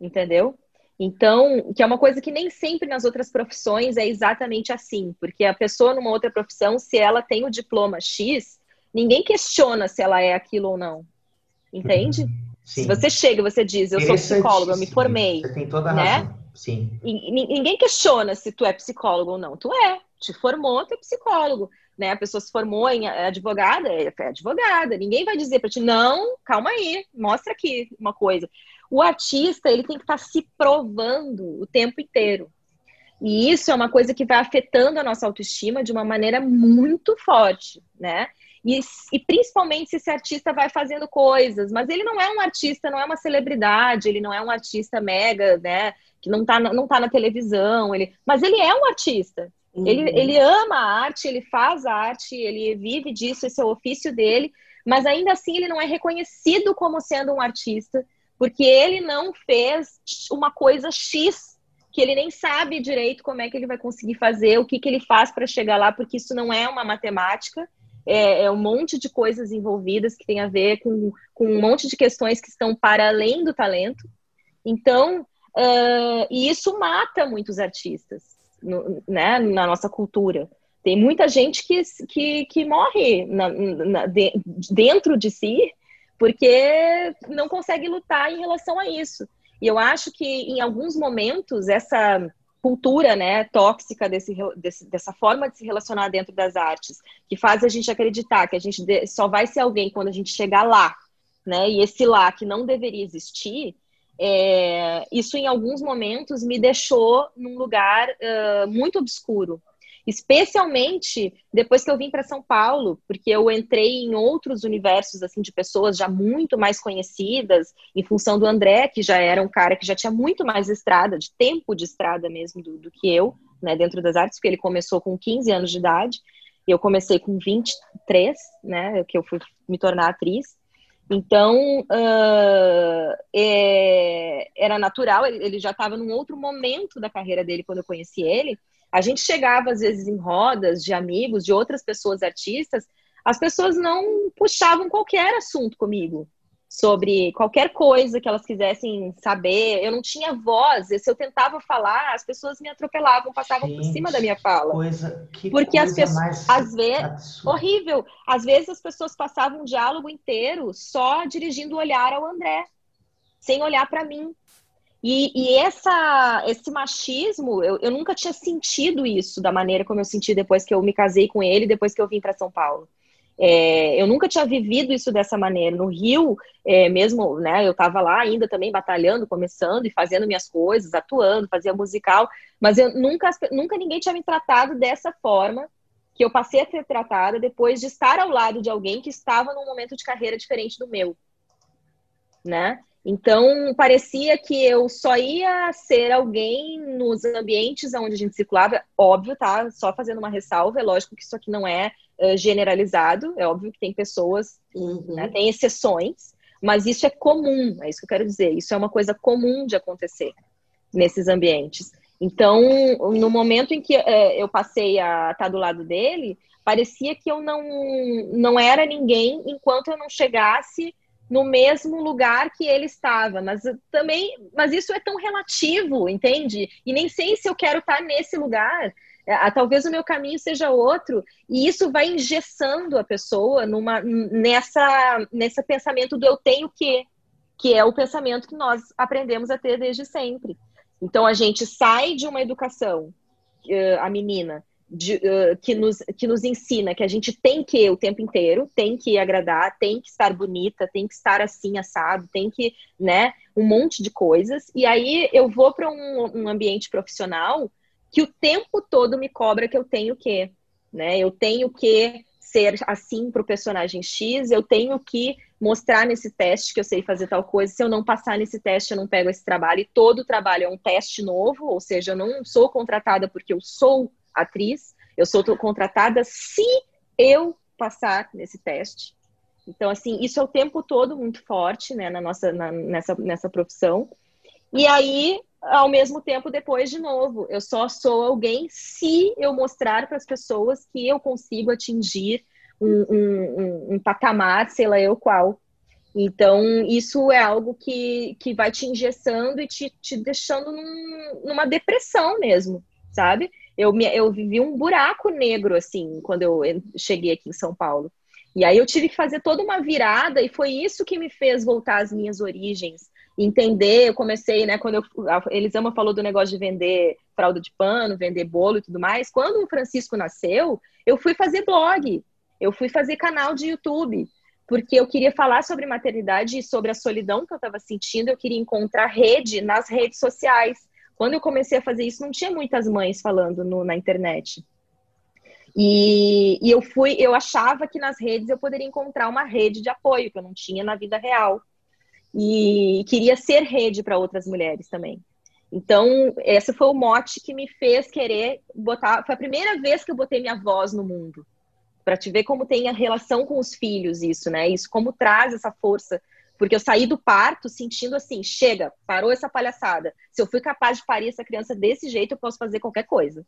Entendeu? Então, que é uma coisa que nem sempre nas outras profissões é exatamente assim, porque a pessoa numa outra profissão, se ela tem o diploma X, ninguém questiona se ela é aquilo ou não. Entende? Sim. Se você chega e você diz, eu sou psicóloga, eu me formei. Você tem toda a né? razão. Sim. E, ninguém questiona se tu é psicólogo ou não. Tu é. Te formou, tu é psicólogo né? A pessoa se formou em advogada, é advogada. Ninguém vai dizer para ti, não, calma aí, mostra aqui uma coisa. O artista, ele tem que estar tá se provando o tempo inteiro. E isso é uma coisa que vai afetando a nossa autoestima de uma maneira muito forte, né? E, e, principalmente se esse artista vai fazendo coisas, mas ele não é um artista, não é uma celebridade, ele não é um artista mega, né? Que não tá, não tá na televisão, ele, mas ele é um artista. Uhum. Ele, ele ama a arte, ele faz arte, ele vive disso, esse é o ofício dele, mas ainda assim ele não é reconhecido como sendo um artista, porque ele não fez uma coisa X que ele nem sabe direito como é que ele vai conseguir fazer, o que, que ele faz para chegar lá, porque isso não é uma matemática, é, é, um monte de coisas envolvidas que tem a ver com, com um monte de questões que estão para além do talento. Então, uh, e isso mata muitos artistas no, né, na nossa cultura. Tem muita gente que, que, que morre na, na, de, dentro de si porque não consegue lutar em relação a isso. E eu acho que em alguns momentos essa cultura né, tóxica desse, desse, dessa forma de se relacionar dentro das artes, que faz a gente acreditar que a gente só vai ser alguém quando a gente chegar lá, né? E esse lá que não deveria existir, é, isso em alguns momentos me deixou num lugar uh, muito obscuro. Especialmente depois que eu vim para São Paulo, porque eu entrei em outros universos assim de pessoas já muito mais conhecidas, em função do André, que já era um cara que já tinha muito mais estrada, de tempo de estrada mesmo do, do que eu, né, dentro das artes, porque ele começou com 15 anos de idade, eu comecei com 23, né, que eu fui me tornar atriz. Então, uh, é, era natural, ele já estava num outro momento da carreira dele quando eu conheci ele. A gente chegava, às vezes, em rodas de amigos, de outras pessoas artistas, as pessoas não puxavam qualquer assunto comigo sobre qualquer coisa que elas quisessem saber. Eu não tinha voz. Se eu tentava falar, as pessoas me atropelavam, passavam Gente, por cima da minha fala. Coisa, que Porque coisa as pessoas, às vezes, horrível. Às vezes as pessoas passavam um diálogo inteiro só dirigindo o olhar ao André, sem olhar para mim. E, e, essa, esse machismo, eu, eu nunca tinha sentido isso da maneira como eu senti depois que eu me casei com ele, depois que eu vim para São Paulo. É, eu nunca tinha vivido isso dessa maneira. No Rio, é, mesmo, né, eu estava lá ainda também batalhando, começando e fazendo minhas coisas, atuando, fazia musical, mas eu nunca, nunca ninguém tinha me tratado dessa forma que eu passei a ser tratada depois de estar ao lado de alguém que estava num momento de carreira diferente do meu, né? Então, parecia que eu só ia ser alguém nos ambientes onde a gente circulava. Óbvio, tá? Só fazendo uma ressalva. É lógico que isso aqui não é uh, generalizado. É óbvio que tem pessoas, uhum. né, tem exceções. Mas isso é comum, é isso que eu quero dizer. Isso é uma coisa comum de acontecer nesses ambientes. Então, no momento em que uh, eu passei a estar do lado dele, parecia que eu não, não era ninguém enquanto eu não chegasse no mesmo lugar que ele estava, mas também, mas isso é tão relativo, entende? E nem sei se eu quero estar nesse lugar. É, talvez o meu caminho seja outro, e isso vai engessando a pessoa numa nessa nesse pensamento do eu tenho que, que é o pensamento que nós aprendemos a ter desde sempre. Então a gente sai de uma educação, a menina de, uh, que, nos, que nos ensina que a gente tem que o tempo inteiro, tem que agradar, tem que estar bonita, tem que estar assim assado, tem que, né, um monte de coisas. E aí eu vou para um, um, ambiente profissional que o tempo todo me cobra que eu tenho que, né? Eu tenho que ser assim para o personagem X, eu tenho que mostrar nesse teste que eu sei fazer tal coisa. Se eu não passar nesse teste, eu não pego esse trabalho. E todo trabalho é um teste novo, ou seja, eu não sou contratada porque eu sou atriz, eu sou contratada se eu passar nesse teste. Então, assim, isso é o tempo todo muito forte, né, na nossa, na, nessa, nessa profissão. E aí, ao mesmo tempo, depois, de novo, eu só sou alguém se eu mostrar para as pessoas que eu consigo atingir um, um, um, patamar, sei lá eu qual. Então, isso é algo que, que vai te engessando e te, te deixando num, numa depressão mesmo, sabe? Eu, me, eu vivi um buraco negro, assim, quando eu cheguei aqui em São Paulo. E aí eu tive que fazer toda uma virada, e foi isso que me fez voltar às minhas origens. Entender, eu comecei, né, quando eu, a Elisama falou do negócio de vender fralda de pano, vender bolo e tudo mais. Quando o Francisco nasceu, eu fui fazer blog, eu fui fazer canal de YouTube, porque eu queria falar sobre maternidade e sobre a solidão que eu estava sentindo, eu queria encontrar rede nas redes sociais. Quando eu comecei a fazer isso, não tinha muitas mães falando no, na internet. E, e, eu fui, eu achava que nas redes eu poderia encontrar uma rede de apoio que eu não tinha na vida real. E queria ser rede para outras mulheres também. Então, esse foi o mote que me fez querer botar. Foi a primeira vez que eu botei minha voz no mundo. Para te ver como tem a relação com os filhos, isso, né? Isso, como traz essa força porque eu saí do parto sentindo assim, chega, parou essa palhaçada. Se eu fui capaz de parir essa criança desse jeito, eu posso fazer qualquer coisa.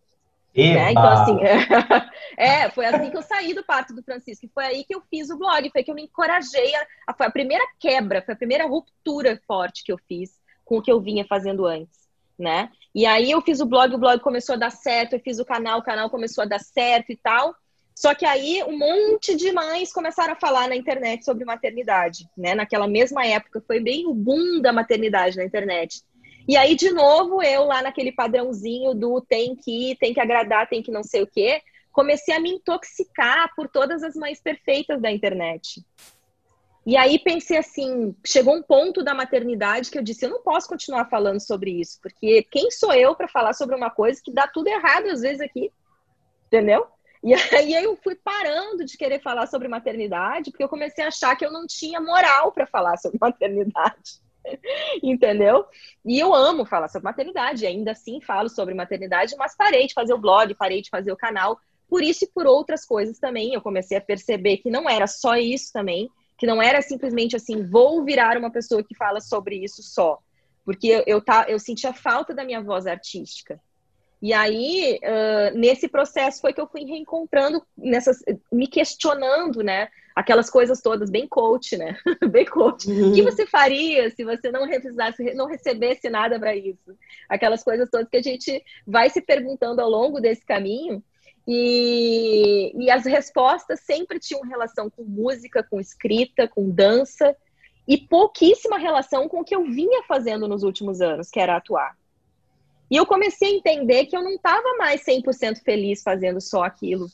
Né? Então, assim, <laughs> é, foi assim que eu saí do parto do Francisco. E foi aí que eu fiz o blog, foi que eu me encorajei. A, a, foi a primeira quebra, foi a primeira ruptura forte que eu fiz com o que eu vinha fazendo antes, né? E aí eu fiz o blog, o blog começou a dar certo, eu fiz o canal, o canal começou a dar certo e tal. Só que aí um monte de mães começaram a falar na internet sobre maternidade, né? Naquela mesma época foi bem o boom da maternidade na internet. E aí, de novo, eu lá naquele padrãozinho do tem que ir, tem que agradar, tem que não sei o quê, comecei a me intoxicar por todas as mães perfeitas da internet. E aí pensei assim, chegou um ponto da maternidade que eu disse, eu não posso continuar falando sobre isso, porque quem sou eu para falar sobre uma coisa que dá tudo errado às vezes aqui, entendeu? E aí eu fui parando de querer falar sobre maternidade, porque eu comecei a achar que eu não tinha moral para falar sobre <laughs> maternidade. Entendeu? E eu amo falar sobre maternidade, ainda assim falo sobre maternidade, mas parei de fazer o blog, parei de fazer o canal, por isso e por outras coisas também. Eu comecei a perceber que não era só isso também, que não era simplesmente assim, vou virar uma pessoa que fala sobre isso só. Porque eu, eu, tá, eu sentia falta da minha voz artística. E aí, uh, nesse processo foi que eu fui reencontrando, nessas, me questionando, né? Aquelas coisas todas, bem coach, né? <laughs> bem coach. Uhum. O que você faria se você não precisasse, não recebesse nada para isso? Aquelas coisas todas que a gente vai se perguntando ao longo desse caminho. E, e as respostas sempre tinham relação com música, com escrita, com dança, e pouquíssima relação com o que eu vinha fazendo nos últimos anos, que era atuar. E eu comecei a entender que eu não estava mais 100% feliz fazendo só aquilo.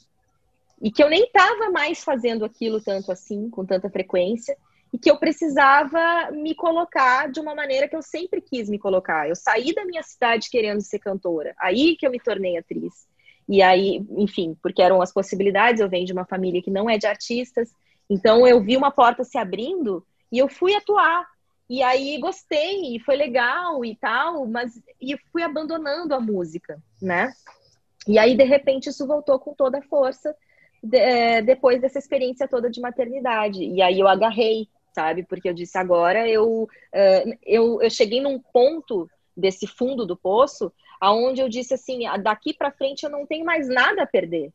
E que eu nem estava mais fazendo aquilo tanto assim, com tanta frequência. E que eu precisava me colocar de uma maneira que eu sempre quis me colocar. Eu saí da minha cidade querendo ser cantora. Aí que eu me tornei atriz. E aí, enfim, porque eram as possibilidades. Eu venho de uma família que não é de artistas. Então eu vi uma porta se abrindo e eu fui atuar. E aí gostei, e foi legal e tal, mas e fui abandonando a música, né? E aí, de repente, isso voltou com toda a força de, é, depois dessa experiência toda de maternidade. E aí eu agarrei, sabe? Porque eu disse, agora eu, uh, eu, eu cheguei num ponto desse fundo do poço, aonde eu disse assim, daqui para frente eu não tenho mais nada a perder.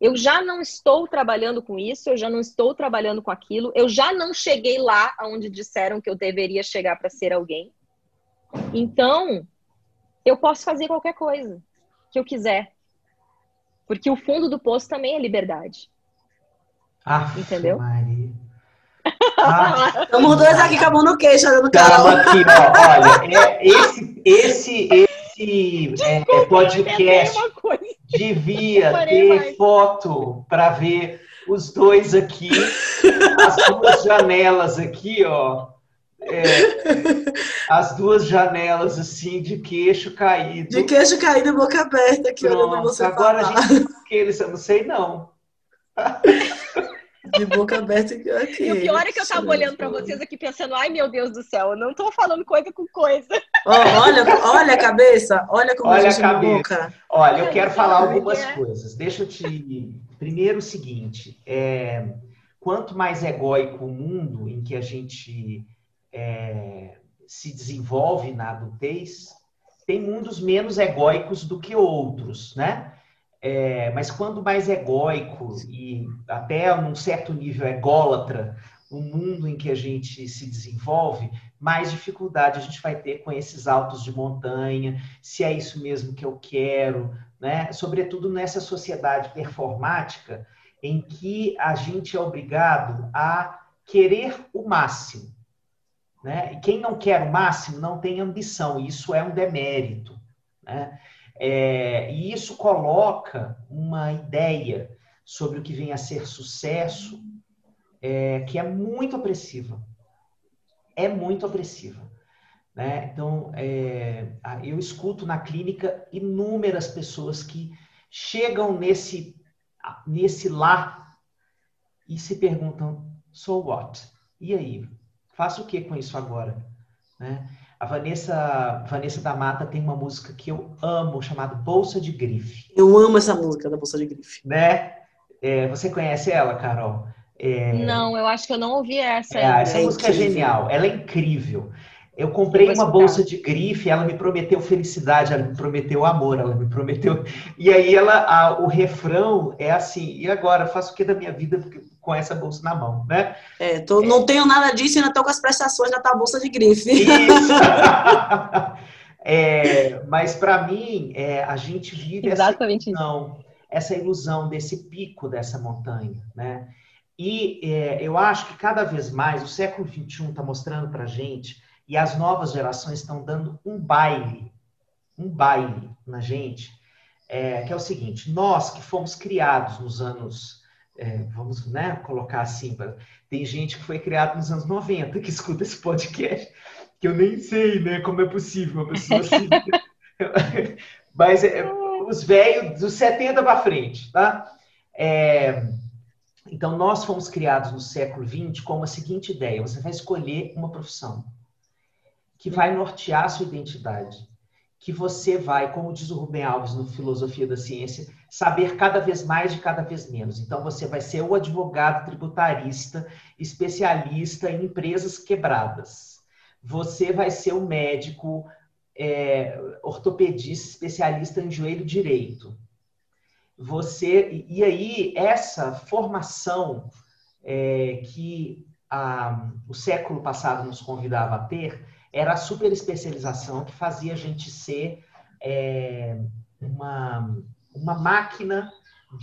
Eu já não estou trabalhando com isso, eu já não estou trabalhando com aquilo, eu já não cheguei lá onde disseram que eu deveria chegar para ser alguém. Então, eu posso fazer qualquer coisa que eu quiser. Porque o fundo do poço também é liberdade. Ah, Entendeu? Maria. Ah, <laughs> Estamos dois aqui com a mão no queixo, olhando Calma aqui, ó. Olha, é, esse, esse, esse é, podcast devia ter foto para ver os dois aqui, as duas janelas aqui, ó. É, as duas janelas assim de queixo caído. De queixo caído e boca aberta aqui, Pronto, olhando você agora falar. a gente aqueles, eu não sei não. <laughs> De boca aberta aqui. aqui. E o pior é que eu tava olhando para vocês aqui pensando, ai meu Deus do céu, eu não tô falando coisa com coisa. Ó, olha, olha a cabeça, olha como Olha a a gente cabeça. boca. Olha, eu É, quero sabe falar é algumas é? coisas. Deixa eu te. Primeiro, o seguinte: é, quanto mais egóico o mundo em que a gente é, se desenvolve na adultez, tem mundos menos egóicos do que outros, né? É, mas quando mais egóico e até num certo nível ególatra o mundo em que a gente se desenvolve, mais dificuldade a gente vai ter com esses altos de montanha, se é isso mesmo que eu quero, né? Sobretudo nessa sociedade performática em que a gente é obrigado a querer o máximo, né? E quem não quer o máximo não tem ambição, isso é um demérito, né? É, e isso coloca uma ideia sobre o que vem a ser sucesso é, que é muito opressiva. É muito opressiva. Né? Então, é, eu escuto na clínica inúmeras pessoas que chegam nesse, nesse lá e se perguntam: so what? E aí? Faço o que com isso agora? Né? A Vanessa, Vanessa da Mata tem uma música que eu amo, chamada Bolsa de Grife. Eu amo essa música da Bolsa de Grife. Né? É, você conhece ela, Carol? É, Não, eu acho que eu não ouvi essa É, ainda. essa É música é genial, ela é incrível. Eu comprei uma bolsa de grife, ela me prometeu felicidade, ela me prometeu amor, ela me prometeu. E aí ela, a- o refrão é assim: e agora faço o que da minha vida com essa bolsa na mão, né? É, tô- não tenho nada disso e ainda tô com as prestações da tua Bolsa de Grife. Isso. <laughs> É, mas para mim, é, a gente vive essa Exatamente isso. ilusão, essa ilusão desse pico dessa montanha, né? E é, eu acho que cada vez mais o século XXI está mostrando para gente e as novas gerações estão dando um baile, um baile na gente, é, que é o seguinte: nós que fomos criados nos anos, é, vamos né, colocar assim, tem gente que foi criada nos anos 90 que escuta esse podcast, que eu nem sei, né, como é possível uma pessoa assim. <laughs> Mas é, os velhos dos 70 para frente, tá? É, então, nós fomos criados no século XX com a seguinte ideia: você vai escolher uma profissão que vai nortear a sua identidade, que você vai, como diz o Rubem Alves no Filosofia da Ciência, saber cada vez mais de cada vez menos. Então, você vai ser o advogado tributarista, especialista em empresas quebradas. Você vai ser o médico é, ortopedista, especialista em joelho direito. Você e aí essa formação é, que a, o século passado nos convidava a ter era a super especialização que fazia a gente ser é, uma, uma máquina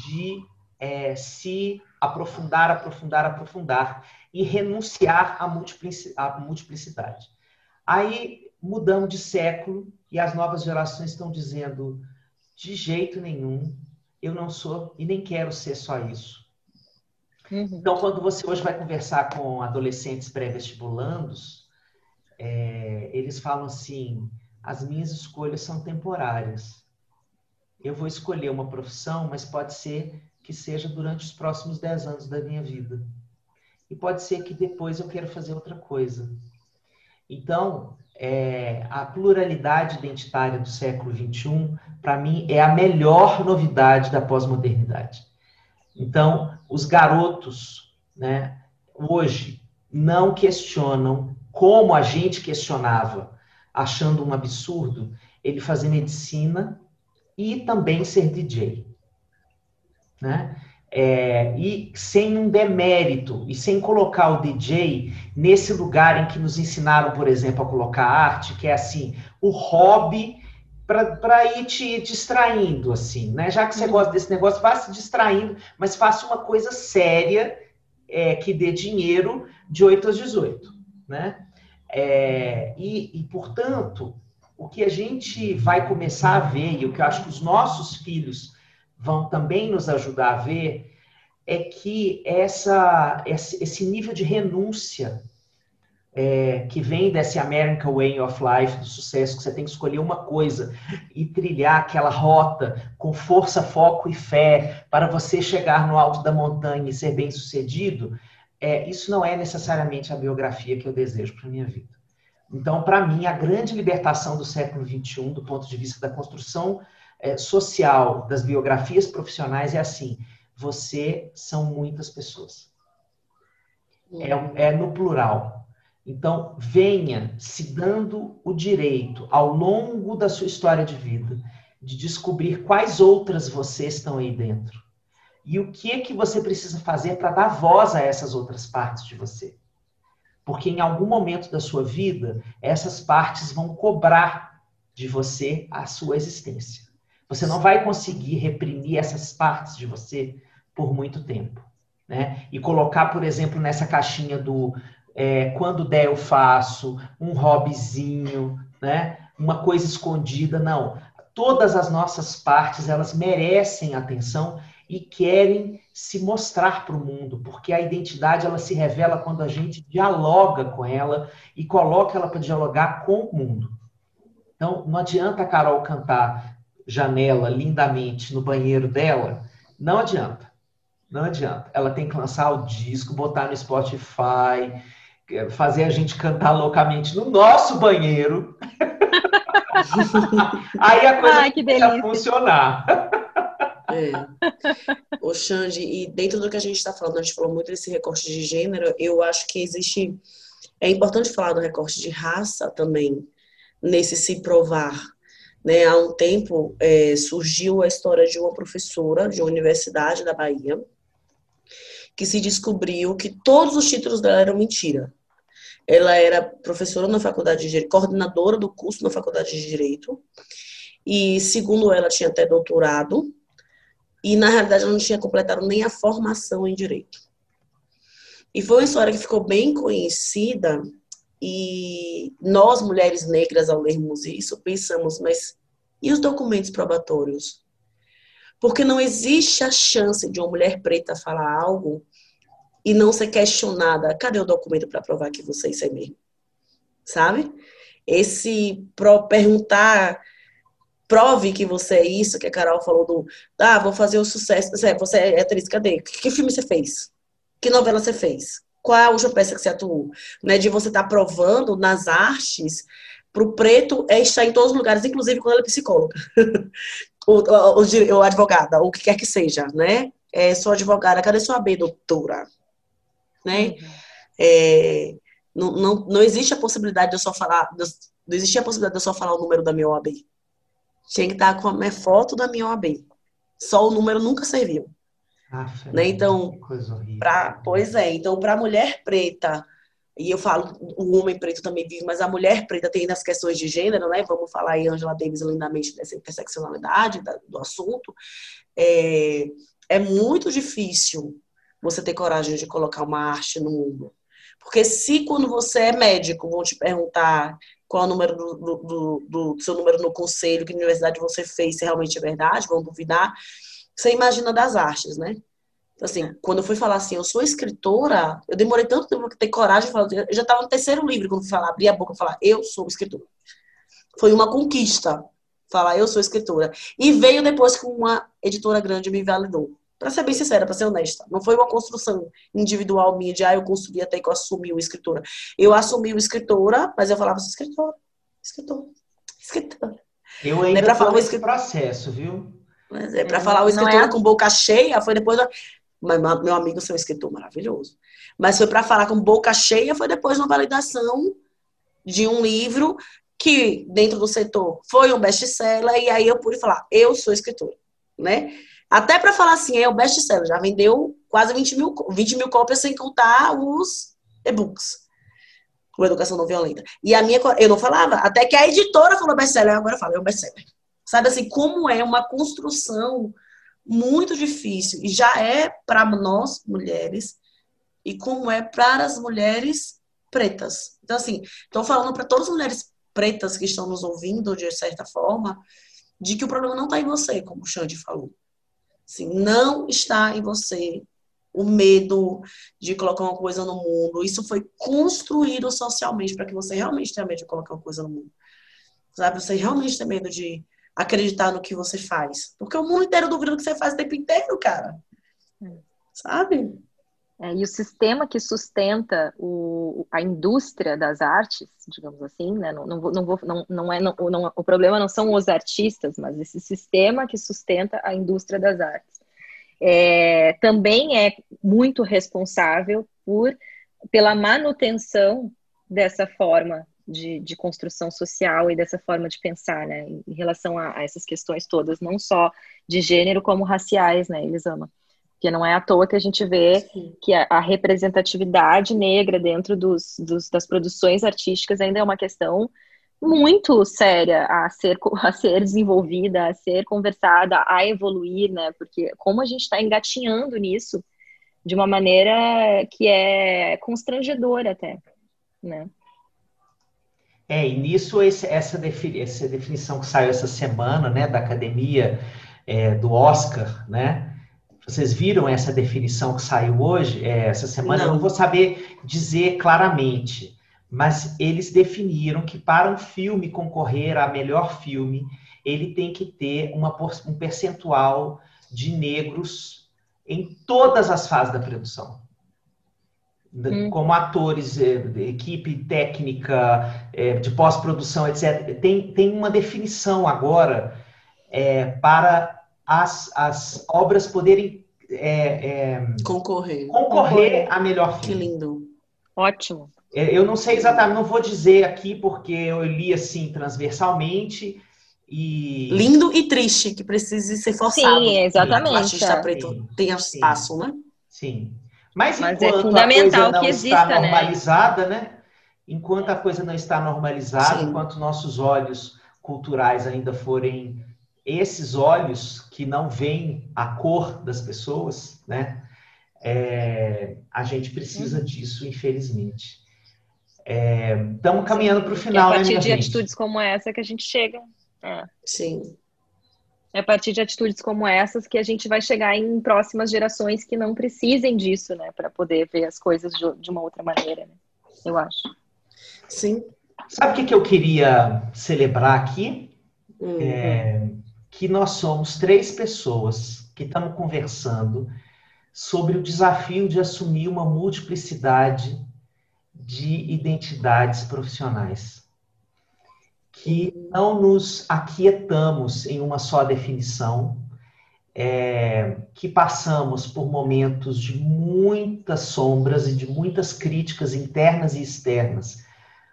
de é, se aprofundar, aprofundar, aprofundar e renunciar à, multiplici à multiplicidade. Aí mudamos de século e as novas gerações estão dizendo de jeito nenhum, eu não sou e nem quero ser só isso. Uhum. Então, quando você hoje vai conversar com adolescentes pré-vestibulandos, é, eles falam assim: as minhas escolhas são temporárias. Eu vou escolher uma profissão, mas pode ser que seja durante os próximos 10 anos da minha vida. E pode ser que depois eu queira fazer outra coisa. Então, é, a pluralidade identitária do século XXI, para mim, é a melhor novidade da pós-modernidade. Então, os garotos, né, hoje, não questionam como a gente questionava, achando um absurdo ele fazer medicina e também ser DJ. Né? É, e sem um demérito e sem colocar o DJ nesse lugar em que nos ensinaram, por exemplo, a colocar arte, que é assim, o hobby para ir te distraindo, assim, né? Já que você gosta desse negócio, vá se distraindo, mas faça uma coisa séria é, que dê dinheiro de 8 às 18, né? É, e, e, portanto, o que a gente vai começar a ver, e o que eu acho que os nossos filhos vão também nos ajudar a ver, é que essa, esse nível de renúncia é, que vem desse American Way of Life, do sucesso, que você tem que escolher uma coisa e trilhar aquela rota com força, foco e fé para você chegar no alto da montanha e ser bem sucedido, é, isso não é necessariamente a biografia que eu desejo para minha vida. Então, para mim, a grande libertação do século XXI, do ponto de vista da construção é, social das biografias profissionais, é assim: você são muitas pessoas. É, é no plural. Então, venha se dando o direito, ao longo da sua história de vida, de descobrir quais outras vocês estão aí dentro. E o que é que você precisa fazer para dar voz a essas outras partes de você. Porque em algum momento da sua vida, essas partes vão cobrar de você a sua existência. Você não vai conseguir reprimir essas partes de você por muito tempo. Né? E colocar, por exemplo, nessa caixinha do é, quando der eu faço, um hobbyzinho, né? uma coisa escondida. Não. Todas as nossas partes, elas merecem atenção e querem se mostrar para o mundo, porque a identidade ela se revela quando a gente dialoga com ela e coloca ela para dialogar com o mundo. Então, não adianta a Carol cantar janela lindamente no banheiro dela, não adianta. Não adianta. Ela tem que lançar o disco, botar no Spotify, fazer a gente cantar loucamente no nosso banheiro. <laughs> Aí a coisa Ai, vai funcionar. É. <laughs> O Xande, e dentro do que a gente está falando, a gente falou muito desse recorte de gênero, eu acho que existe. É importante falar do recorte de raça também, nesse se provar. Né? Há um tempo é, surgiu a história de uma professora de uma universidade da Bahia, que se descobriu que todos os títulos dela eram mentira. Ela era professora na faculdade de Direito, coordenadora do curso na faculdade de Direito, e segundo ela tinha até doutorado, e na realidade ela não tinha completado nem a formação em direito. E foi uma história que ficou bem conhecida e nós mulheres negras ao lermos isso pensamos, mas e os documentos probatórios? Porque não existe a chance de uma mulher preta falar algo e não ser questionada. Cadê o documento para provar que você é isso é mesmo? Sabe? Esse perguntar prove que você é isso, que a Carol falou do, ah, vou fazer o sucesso, você é atriz, cadê? Que, filme você fez? Que novela você fez? Qual é a última peça que você atuou? Né, de você estar tá provando nas artes, para o preto é estar em todos os lugares, inclusive quando ela é psicóloga, ou, ou, ou, advogada, ou o que quer que seja, né? É, sou advogada, cadê sua B, doutora? Né? Uhum. É, não, não, não existe a possibilidade de eu só falar, não existia a possibilidade de eu só falar o número da minha OAB. Tinha que estar com a minha foto da minha OAB. Só o número nunca serviu. Ah, né? Então, pra, pois é, então para a mulher preta, e eu falo, o homem preto também vive, mas a mulher preta tem nas questões de gênero, né? Vamos falar aí, Angela Davis, lindamente dessa interseccionalidade da, do assunto. É, é muito difícil você ter coragem de colocar uma arte no mundo. Porque se quando você é médico vão te perguntar qual é o número do, do, do, do, seu número no conselho, que universidade você fez, se realmente é verdade, vão duvidar. Você imagina das artes, né? Então, assim, é. quando eu fui falar assim, eu sou escritora, eu demorei tanto tempo para ter coragem de falar, eu já estava no terceiro livro quando fui falar, abri a boca e falar, eu sou escritora. Foi uma conquista falar, eu sou escritora. E veio depois que uma editora grande me validou. Pra ser bem sincera, pra ser honesta. Não foi uma construção individual minha de, ah, eu construí até que eu assumi o escritora. Eu assumi o escritora, mas eu falava, sou escritora, escritora, escritora. Eu ainda é falar esse processo, viu? Mas é, pra é, falar o escritora é... com boca cheia, foi depois... Da... Mas, meu amigo, seu escritor maravilhoso. Mas foi para falar com boca cheia, foi depois de uma validação de um livro que, dentro do setor, foi um best-seller, e aí eu pude falar, eu sou escritora, né? Até para falar assim, é o best-seller, já vendeu quase 20 mil, 20 mil cópias sem contar os e-books. O Educação Não Violenta. E a minha, eu não falava, até que a editora falou best-seller, agora eu falo, é o best-seller. Sabe assim, como é uma construção muito difícil, e já é para nós, mulheres, e como é para as mulheres pretas. Então, assim, estou falando para todas as mulheres pretas que estão nos ouvindo, de certa forma, de que o problema não está em você, como o Xande falou. Assim, não está em você o medo de colocar uma coisa no mundo. Isso foi construído socialmente para que você realmente tenha medo de colocar uma coisa no mundo. Sabe? Você realmente tem medo de acreditar no que você faz. Porque o mundo inteiro duvida do que você faz o tempo inteiro, cara. É. Sabe? É, e o sistema que sustenta o, a indústria das artes, digamos assim, né? não, não, não, vou, não, não é, não, não, o problema não são os artistas, mas esse sistema que sustenta a indústria das artes. É, também é muito responsável por, pela manutenção dessa forma de, de, construção social e dessa forma de pensar, né, em relação a, a, essas questões todas, não só de gênero como raciais, né, Elisama? Porque não é à toa que a gente vê Sim. que a, a, representatividade negra dentro dos, dos, das produções artísticas ainda é uma questão muito séria a ser, <laughs> a ser desenvolvida, a ser conversada, a evoluir, né? Porque como a gente está engatinhando nisso de uma maneira que é constrangedora até, né? É, e nisso esse, essa, defini essa definição que saiu essa semana, né, da academia é, do Oscar, né? Vocês viram essa definição que saiu hoje, é, essa semana? Não. Eu não vou saber dizer claramente, mas eles definiram que para um filme concorrer a melhor filme, ele tem que ter uma, um percentual de negros em todas as fases da produção. Hum. Como atores, é, equipe técnica, é, de pós-produção, etc. Tem, tem uma definição agora é, para as, as obras poderem é, é, concorrer. concorrer a melhor filme. Que lindo. Ótimo. É, eu não sei exatamente, não vou dizer aqui porque eu li assim transversalmente e lindo e triste que precise ser forçado. Sim, exatamente. O artista é. preto sim, tem espaço, sim. né? Sim. Mas, Mas é fundamental a coisa não que exista, está né? normalizada, né? né? Enquanto a coisa não está normalizada, sim. enquanto nossos olhos culturais ainda forem esses olhos que não veem a cor das pessoas, né? É, a gente precisa disso, infelizmente. Estamos é, caminhando para o final, é a partir né, de gente? atitudes como essa que a gente chega. É. Sim. É a partir de atitudes como essas que a gente vai chegar em próximas gerações que não precisem disso, né? Para poder ver as coisas de uma outra maneira, né? Eu acho. Sim. Sabe o que, que eu queria celebrar aqui? Uhum. Que nós somos três pessoas que estamos conversando sobre o desafio de assumir uma multiplicidade de identidades profissionais. Que não nos aquietamos em uma só definição, é, que passamos por momentos de muitas sombras e de muitas críticas internas e externas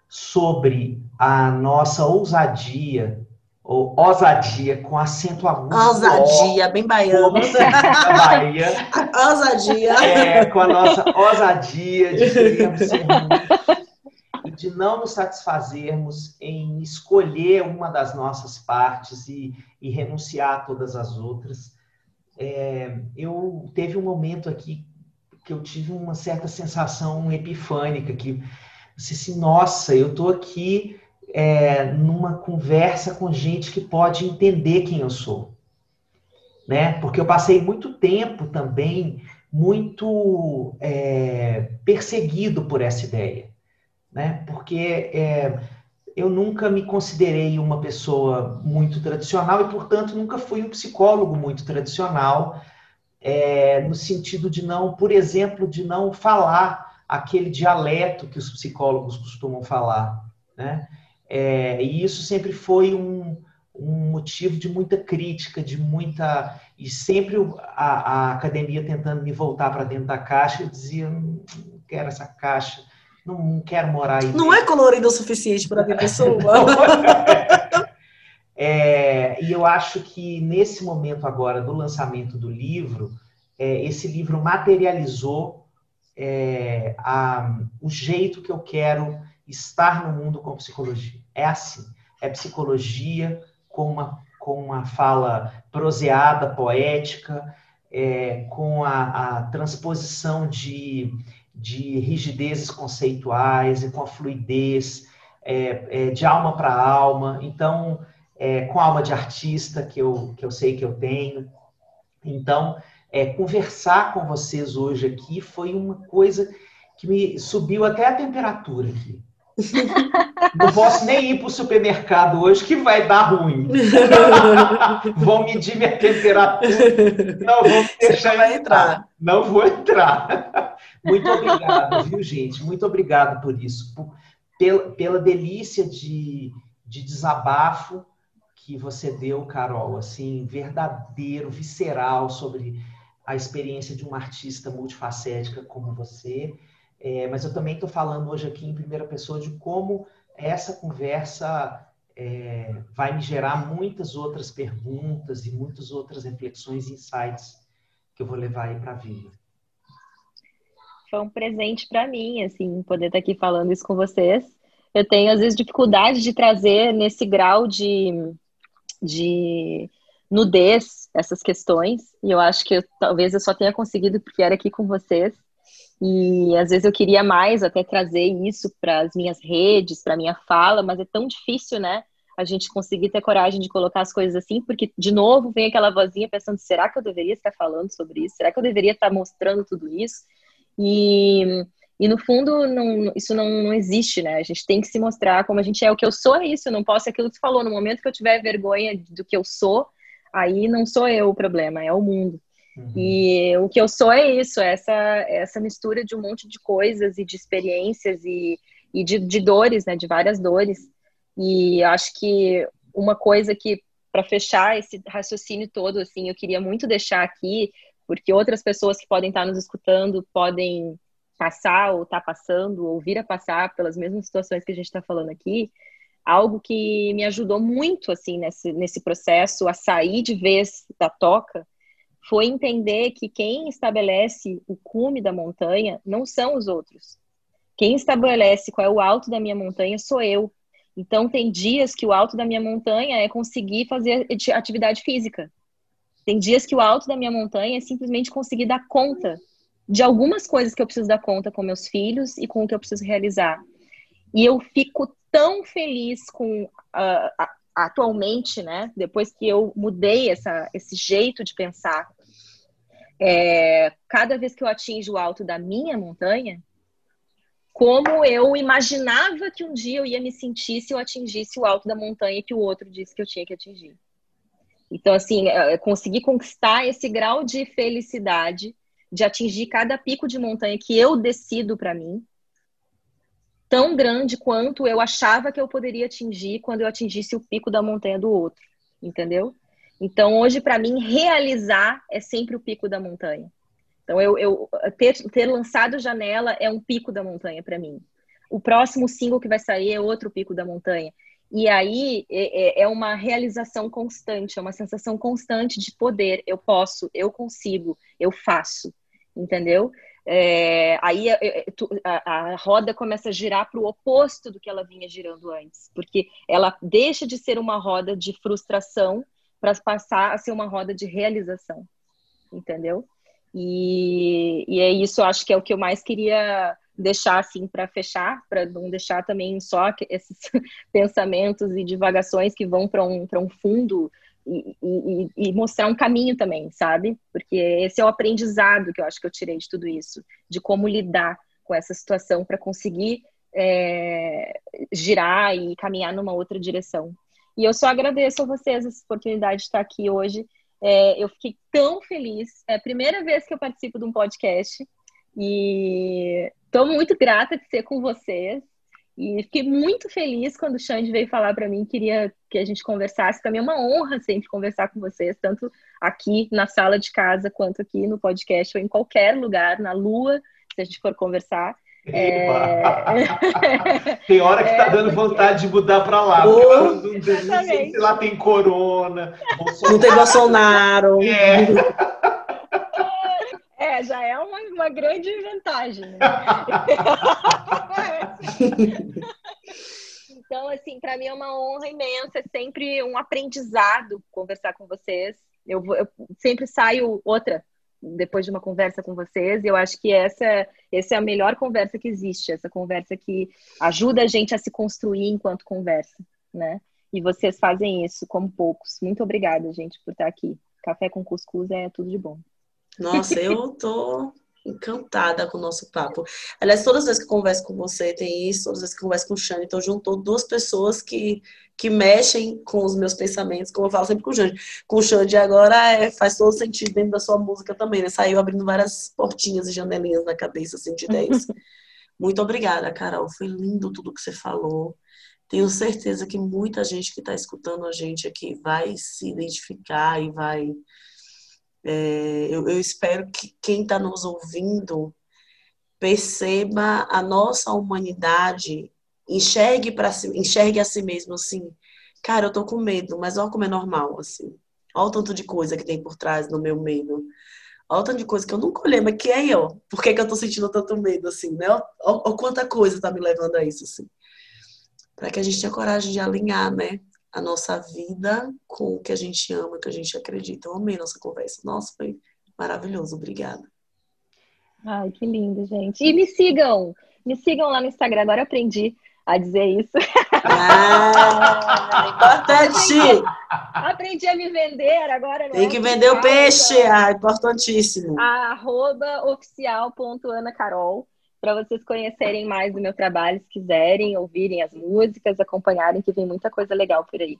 sobre a nossa ousadia ou ousadia, com acento agudo. Ousadia, bem baiano. Bahia. <laughs> ousadia. É, com a nossa ousadia de querermos ser e de não nos satisfazermos em escolher uma das nossas partes e, e renunciar a todas as outras. É, eu teve um momento aqui que eu tive uma certa sensação epifânica que disse assim, nossa, eu estou aqui é, numa conversa com gente que pode entender quem eu sou. Né? Porque eu passei muito tempo também muito é, perseguido por essa ideia. Né? Porque é, eu nunca me considerei uma pessoa muito tradicional e, portanto, nunca fui um psicólogo muito tradicional. é, no sentido de não, por exemplo, de não falar aquele dialeto que os psicólogos costumam falar, né? É, e isso sempre foi um, um motivo de muita crítica, de muita. E sempre a, a academia tentando me voltar para dentro da caixa, eu dizia: não quero essa caixa, não, não quero morar aí. Não é colorido o suficiente para a pessoa. <laughs> é, e eu acho que nesse momento agora do lançamento do livro, é, esse livro materializou é, a, o jeito que eu quero estar no mundo com psicologia. É assim, é psicologia com uma, com uma fala proseada, poética, é, com a, a transposição de, de rigidezes conceituais e com a fluidez é, é, de alma para alma. Então, é, com a alma de artista que eu, que eu sei que eu tenho. Então, é, conversar com vocês hoje aqui foi uma coisa que me subiu até a temperatura aqui. Não posso nem ir para o supermercado hoje, que vai dar ruim. <laughs> vão medir minha temperatura. Não vou deixar entrar. entrar. Não vou entrar. Muito obrigado, viu, gente? Muito obrigado por isso. Por, pela, pela delícia de, de desabafo que você deu, Carol. Assim, verdadeiro, visceral sobre a experiência de uma artista multifacética como você. É, mas eu também estou falando hoje aqui em primeira pessoa de como essa conversa é, vai me gerar muitas outras perguntas e muitas outras reflexões e insights que eu vou levar aí para a vida. Foi um presente para mim, assim, poder estar tá aqui falando isso com vocês. Eu tenho, às vezes, dificuldade de trazer nesse grau de, de nudez essas questões. E eu acho que eu, talvez eu só tenha conseguido porque era aqui com vocês. E às vezes eu queria mais até trazer isso para as minhas redes, para minha fala, mas é tão difícil, né? A gente conseguir ter coragem de colocar as coisas assim, porque de novo vem aquela vozinha pensando: será que eu deveria estar falando sobre isso? Será que eu deveria estar mostrando tudo isso? E, e no fundo, não, isso não, não existe, né? A gente tem que se mostrar como a gente é. O que eu sou é isso, eu não posso, é aquilo que você falou, no momento que eu tiver vergonha do que eu sou, aí não sou eu o problema, é o mundo. Uhum. E o que eu sou é isso, é essa, é essa mistura de um monte de coisas e de experiências e, e de, de dores, né, de várias dores. E acho que uma coisa que, para fechar esse raciocínio todo, assim, eu queria muito deixar aqui, porque outras pessoas que podem estar nos escutando podem passar ou estar tá passando, ou vir a passar pelas mesmas situações que a gente está falando aqui, algo que me ajudou muito, assim, nesse, nesse processo a sair de vez da toca, foi entender que quem estabelece o cume da montanha não são os outros. Quem estabelece qual é o alto da minha montanha sou eu. Então, tem dias que o alto da minha montanha é conseguir fazer atividade física. Tem dias que o alto da minha montanha é simplesmente conseguir dar conta de algumas coisas que eu preciso dar conta com meus filhos e com o que eu preciso realizar. E eu fico tão feliz com uh, atualmente, né? Depois que eu mudei essa, esse jeito de pensar, é, cada vez que eu atinjo o alto da minha montanha, como eu imaginava que um dia eu ia me sentir se eu atingisse o alto da montanha que o outro disse que eu tinha que atingir. Então, assim, é, conseguir conquistar esse grau de felicidade, de atingir cada pico de montanha que eu decido para mim, tão grande quanto eu achava que eu poderia atingir quando eu atingisse o pico da montanha do outro, entendeu? Então, hoje, para mim, realizar é sempre o pico da montanha. Então, eu, eu ter, ter lançado Janela é um pico da montanha para mim. O próximo single que vai sair é outro pico da montanha. E aí é, é, é uma realização constante, é uma sensação constante de poder. Eu posso, eu consigo, eu faço, entendeu? é, aí é, é, a, a, roda começa a girar para o oposto do que ela vinha girando antes, porque ela deixa de ser uma roda de frustração para passar a ser uma roda de realização, entendeu? E, e é isso, acho que é o que eu mais queria deixar assim para fechar, para não deixar também só esses <laughs> pensamentos e divagações que vão para um, um fundo e, e, e, mostrar um caminho também, sabe? Porque esse é o aprendizado que eu acho que eu tirei de tudo isso, de como lidar com essa situação para conseguir é, girar e caminhar numa outra direção. E eu só agradeço a vocês essa oportunidade de estar aqui hoje. É, eu fiquei tão feliz. É a primeira vez que eu participo de um podcast e estou muito grata de ser com vocês. E fiquei muito feliz quando o Xande veio falar para mim, queria que a gente conversasse. Para mim é uma honra sempre conversar com vocês, tanto aqui na sala de casa, quanto aqui no podcast, ou em qualquer lugar, na lua, se a gente for conversar. É... <laughs> tem hora que está é, dando porque... vontade de mudar para lá. Oh, não, sei se lá tem corona. Bolsonaro. Não tem Bolsonaro. É. É, já é uma, uma grande vantagem. Né? <laughs> então, assim, para mim é uma honra imensa, é sempre um aprendizado conversar com vocês. Eu, eu sempre saio outra depois de uma conversa com vocês. E eu acho que essa, essa é a melhor conversa que existe, essa conversa que ajuda a gente a se construir enquanto conversa, né? E vocês fazem isso como poucos. Muito obrigada, gente, por estar aqui. Café com cuscuz é tudo de bom. Nossa, eu <laughs> tô encantada com o nosso papo. Aliás, todas as vezes que converso com você, tem isso, todas as vezes que converso com o Xande, então juntou duas pessoas que, que mexem com os meus pensamentos, como eu falo sempre com o Xande. Com o Xande agora é, faz todo sentido dentro da sua música também, né? Saiu abrindo várias portinhas e janelinhas na cabeça, assim, de ideias. <laughs> Muito obrigada, Carol. Foi lindo tudo que você falou. Tenho certeza que muita gente que está escutando a gente aqui vai se identificar e vai é, eu, eu espero que quem está nos ouvindo perceba a nossa humanidade, enxergue para si, enxergue a si mesmo assim. Cara, eu tô com medo, mas olha como é normal, assim. Olha o tanto de coisa que tem por trás do meu medo. Olha o tanto de coisa que eu nunca olhei, mas que é ó. Por que, que eu tô sentindo tanto medo, assim, né? Olha, olha quanta coisa tá me levando a isso, assim. Para que a gente tenha coragem de alinhar, né? A nossa vida com o que a gente ama, que a gente acredita. Eu amei nossa conversa. Nossa, foi maravilhoso. Obrigada. Ai, que lindo, gente. E me sigam. Me sigam lá no Instagram. Agora eu aprendi a dizer isso. Ah, importante! Aprendi a me vender agora. Tem que vender o peixe, ah, importantíssimo. Arroba oficial.anacarol para vocês conhecerem mais do meu trabalho, se quiserem ouvirem as músicas, acompanharem, que vem muita coisa legal por aí.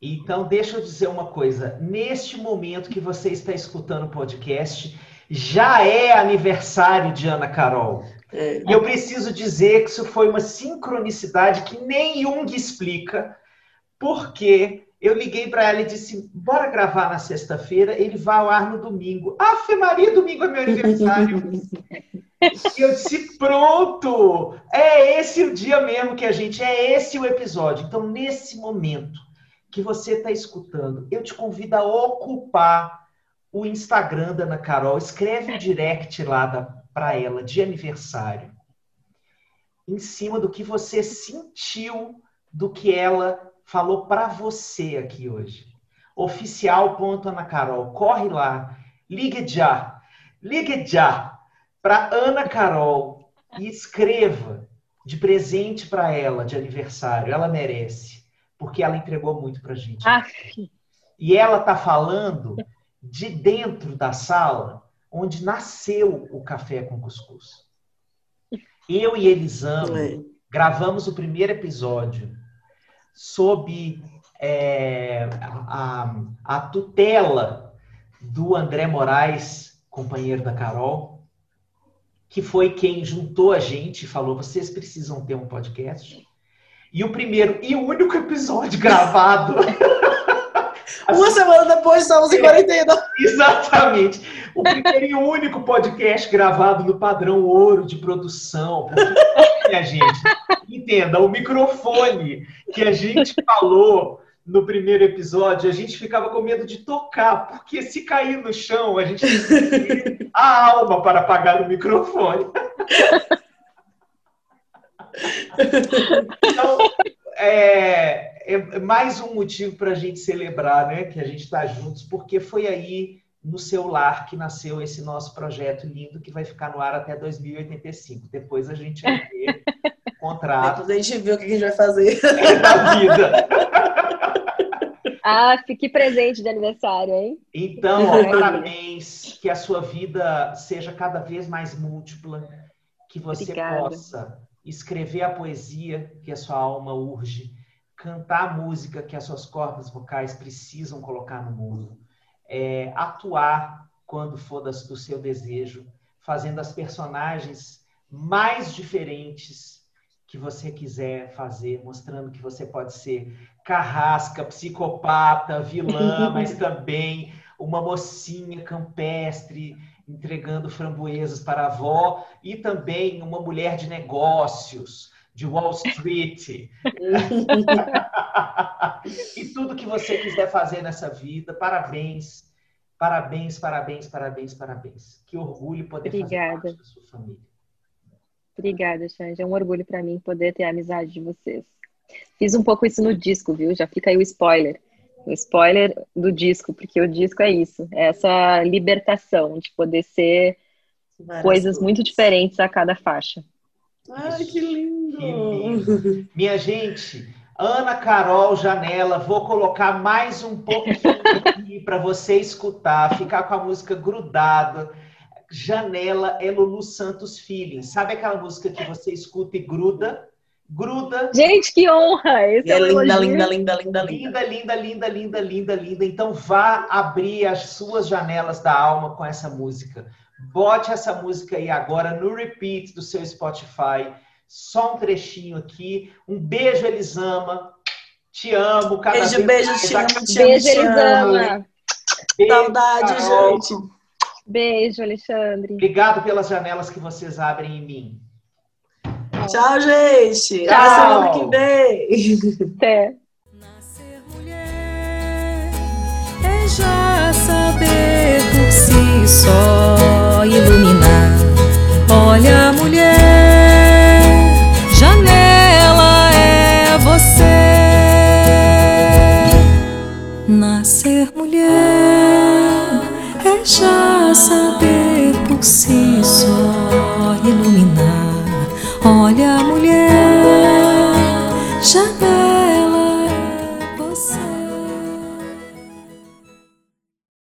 Então, deixa eu dizer uma coisa. Neste momento que você está escutando o podcast, já é aniversário de Ana Carol. É. E eu preciso dizer que isso foi uma sincronicidade que nem Jung explica, porque eu liguei para ela e disse: bora gravar na sexta-feira, ele vai ao ar no domingo. Ave Maria, domingo é meu <laughs> aniversário. <laughs> E eu disse, pronto! É esse o dia mesmo que a gente, é esse o episódio. Então, nesse momento que você está escutando, eu te convido a ocupar o Instagram da Ana Carol, escreve um direct lá para ela de aniversário, em cima do que você sentiu do que ela falou para você aqui hoje. Oficial.ana Carol, corre lá, ligue já, ligue já para Ana Carol e escreva de presente para ela de aniversário. Ela merece, porque ela entregou muito para gente. E ela tá falando de dentro da sala onde nasceu o café com cuscuz. Eu e Elisama é. gravamos o primeiro episódio sob é, a, a tutela do André Moraes, companheiro da Carol, que foi quem juntou a gente e falou: vocês precisam ter um podcast. E o primeiro e único episódio gravado. assim, <laughs> Uma semana depois estamos em quarentena. Exatamente. O primeiro e único podcast gravado no padrão ouro de produção. Porque, a gente, entenda, o microfone que a gente falou no primeiro episódio, a gente ficava com medo de tocar, porque se cair no chão, a gente tem a alma para apagar o microfone. <laughs> então, é, é, mais um motivo para a gente celebrar né, que a gente está juntos, porque foi aí no seu lar que nasceu esse nosso projeto lindo que vai ficar no ar até 2085. Depois a gente vai ver <laughs> contrato. Depois a gente vê o que a gente vai fazer. <laughs> da vida. Ah, fique presente de aniversário, hein? Então, ó, parabéns, que a sua vida seja cada vez mais múltipla, que você Obrigada. possa escrever a poesia que a sua alma urge, cantar a música que as suas cordas vocais precisam colocar no mundo. é, atuar quando for do seu desejo, fazendo as personagens mais diferentes que você quiser fazer, mostrando que você pode ser carrasca, psicopata, vilã, <laughs> mas também uma mocinha campestre entregando framboesas para a avó e também uma mulher de negócios de Wall Street. <laughs> e tudo que você quiser fazer nessa vida, parabéns. Parabéns, parabéns, parabéns, parabéns. Que orgulho poder Obrigada. fazer parte da sua família. Obrigada, Xande. É um orgulho para mim poder ter a amizade de vocês. Fiz um pouco isso no disco, viu? Já fica aí o spoiler. O spoiler do disco, porque o disco é isso, é essa libertação de poder ser Várias coisas coisas. muito diferentes a cada faixa. Ai, que lindo. que lindo! Minha gente, Ana Carol Janela, vou colocar mais um pouquinho <laughs> aqui para você escutar, ficar com a música grudada. Janela é Lulu Santos Feeling. Sabe aquela música que você escuta e gruda? Gruda. Gente, que honra! Esse é, é linda, linda, linda, linda, linda. Linda, linda, linda, linda, linda, linda. Então vá abrir as suas janelas da alma com essa música. Bote essa música aí agora no repeat do seu Spotify. Só um trechinho aqui. Um beijo, Elisama. Te amo. Cada beijo, beijo, te amo, te Beijo, Elisama. Saudade, gente. Beijo, Alexandre. Obrigado pelas janelas que vocês abrem em mim. Tchau, gente. Tchau. Até semana que vem. Até. Nascer mulher é já saber por si só iluminar. Olha, mulher, janela é você. Nascer mulher é já saber por si só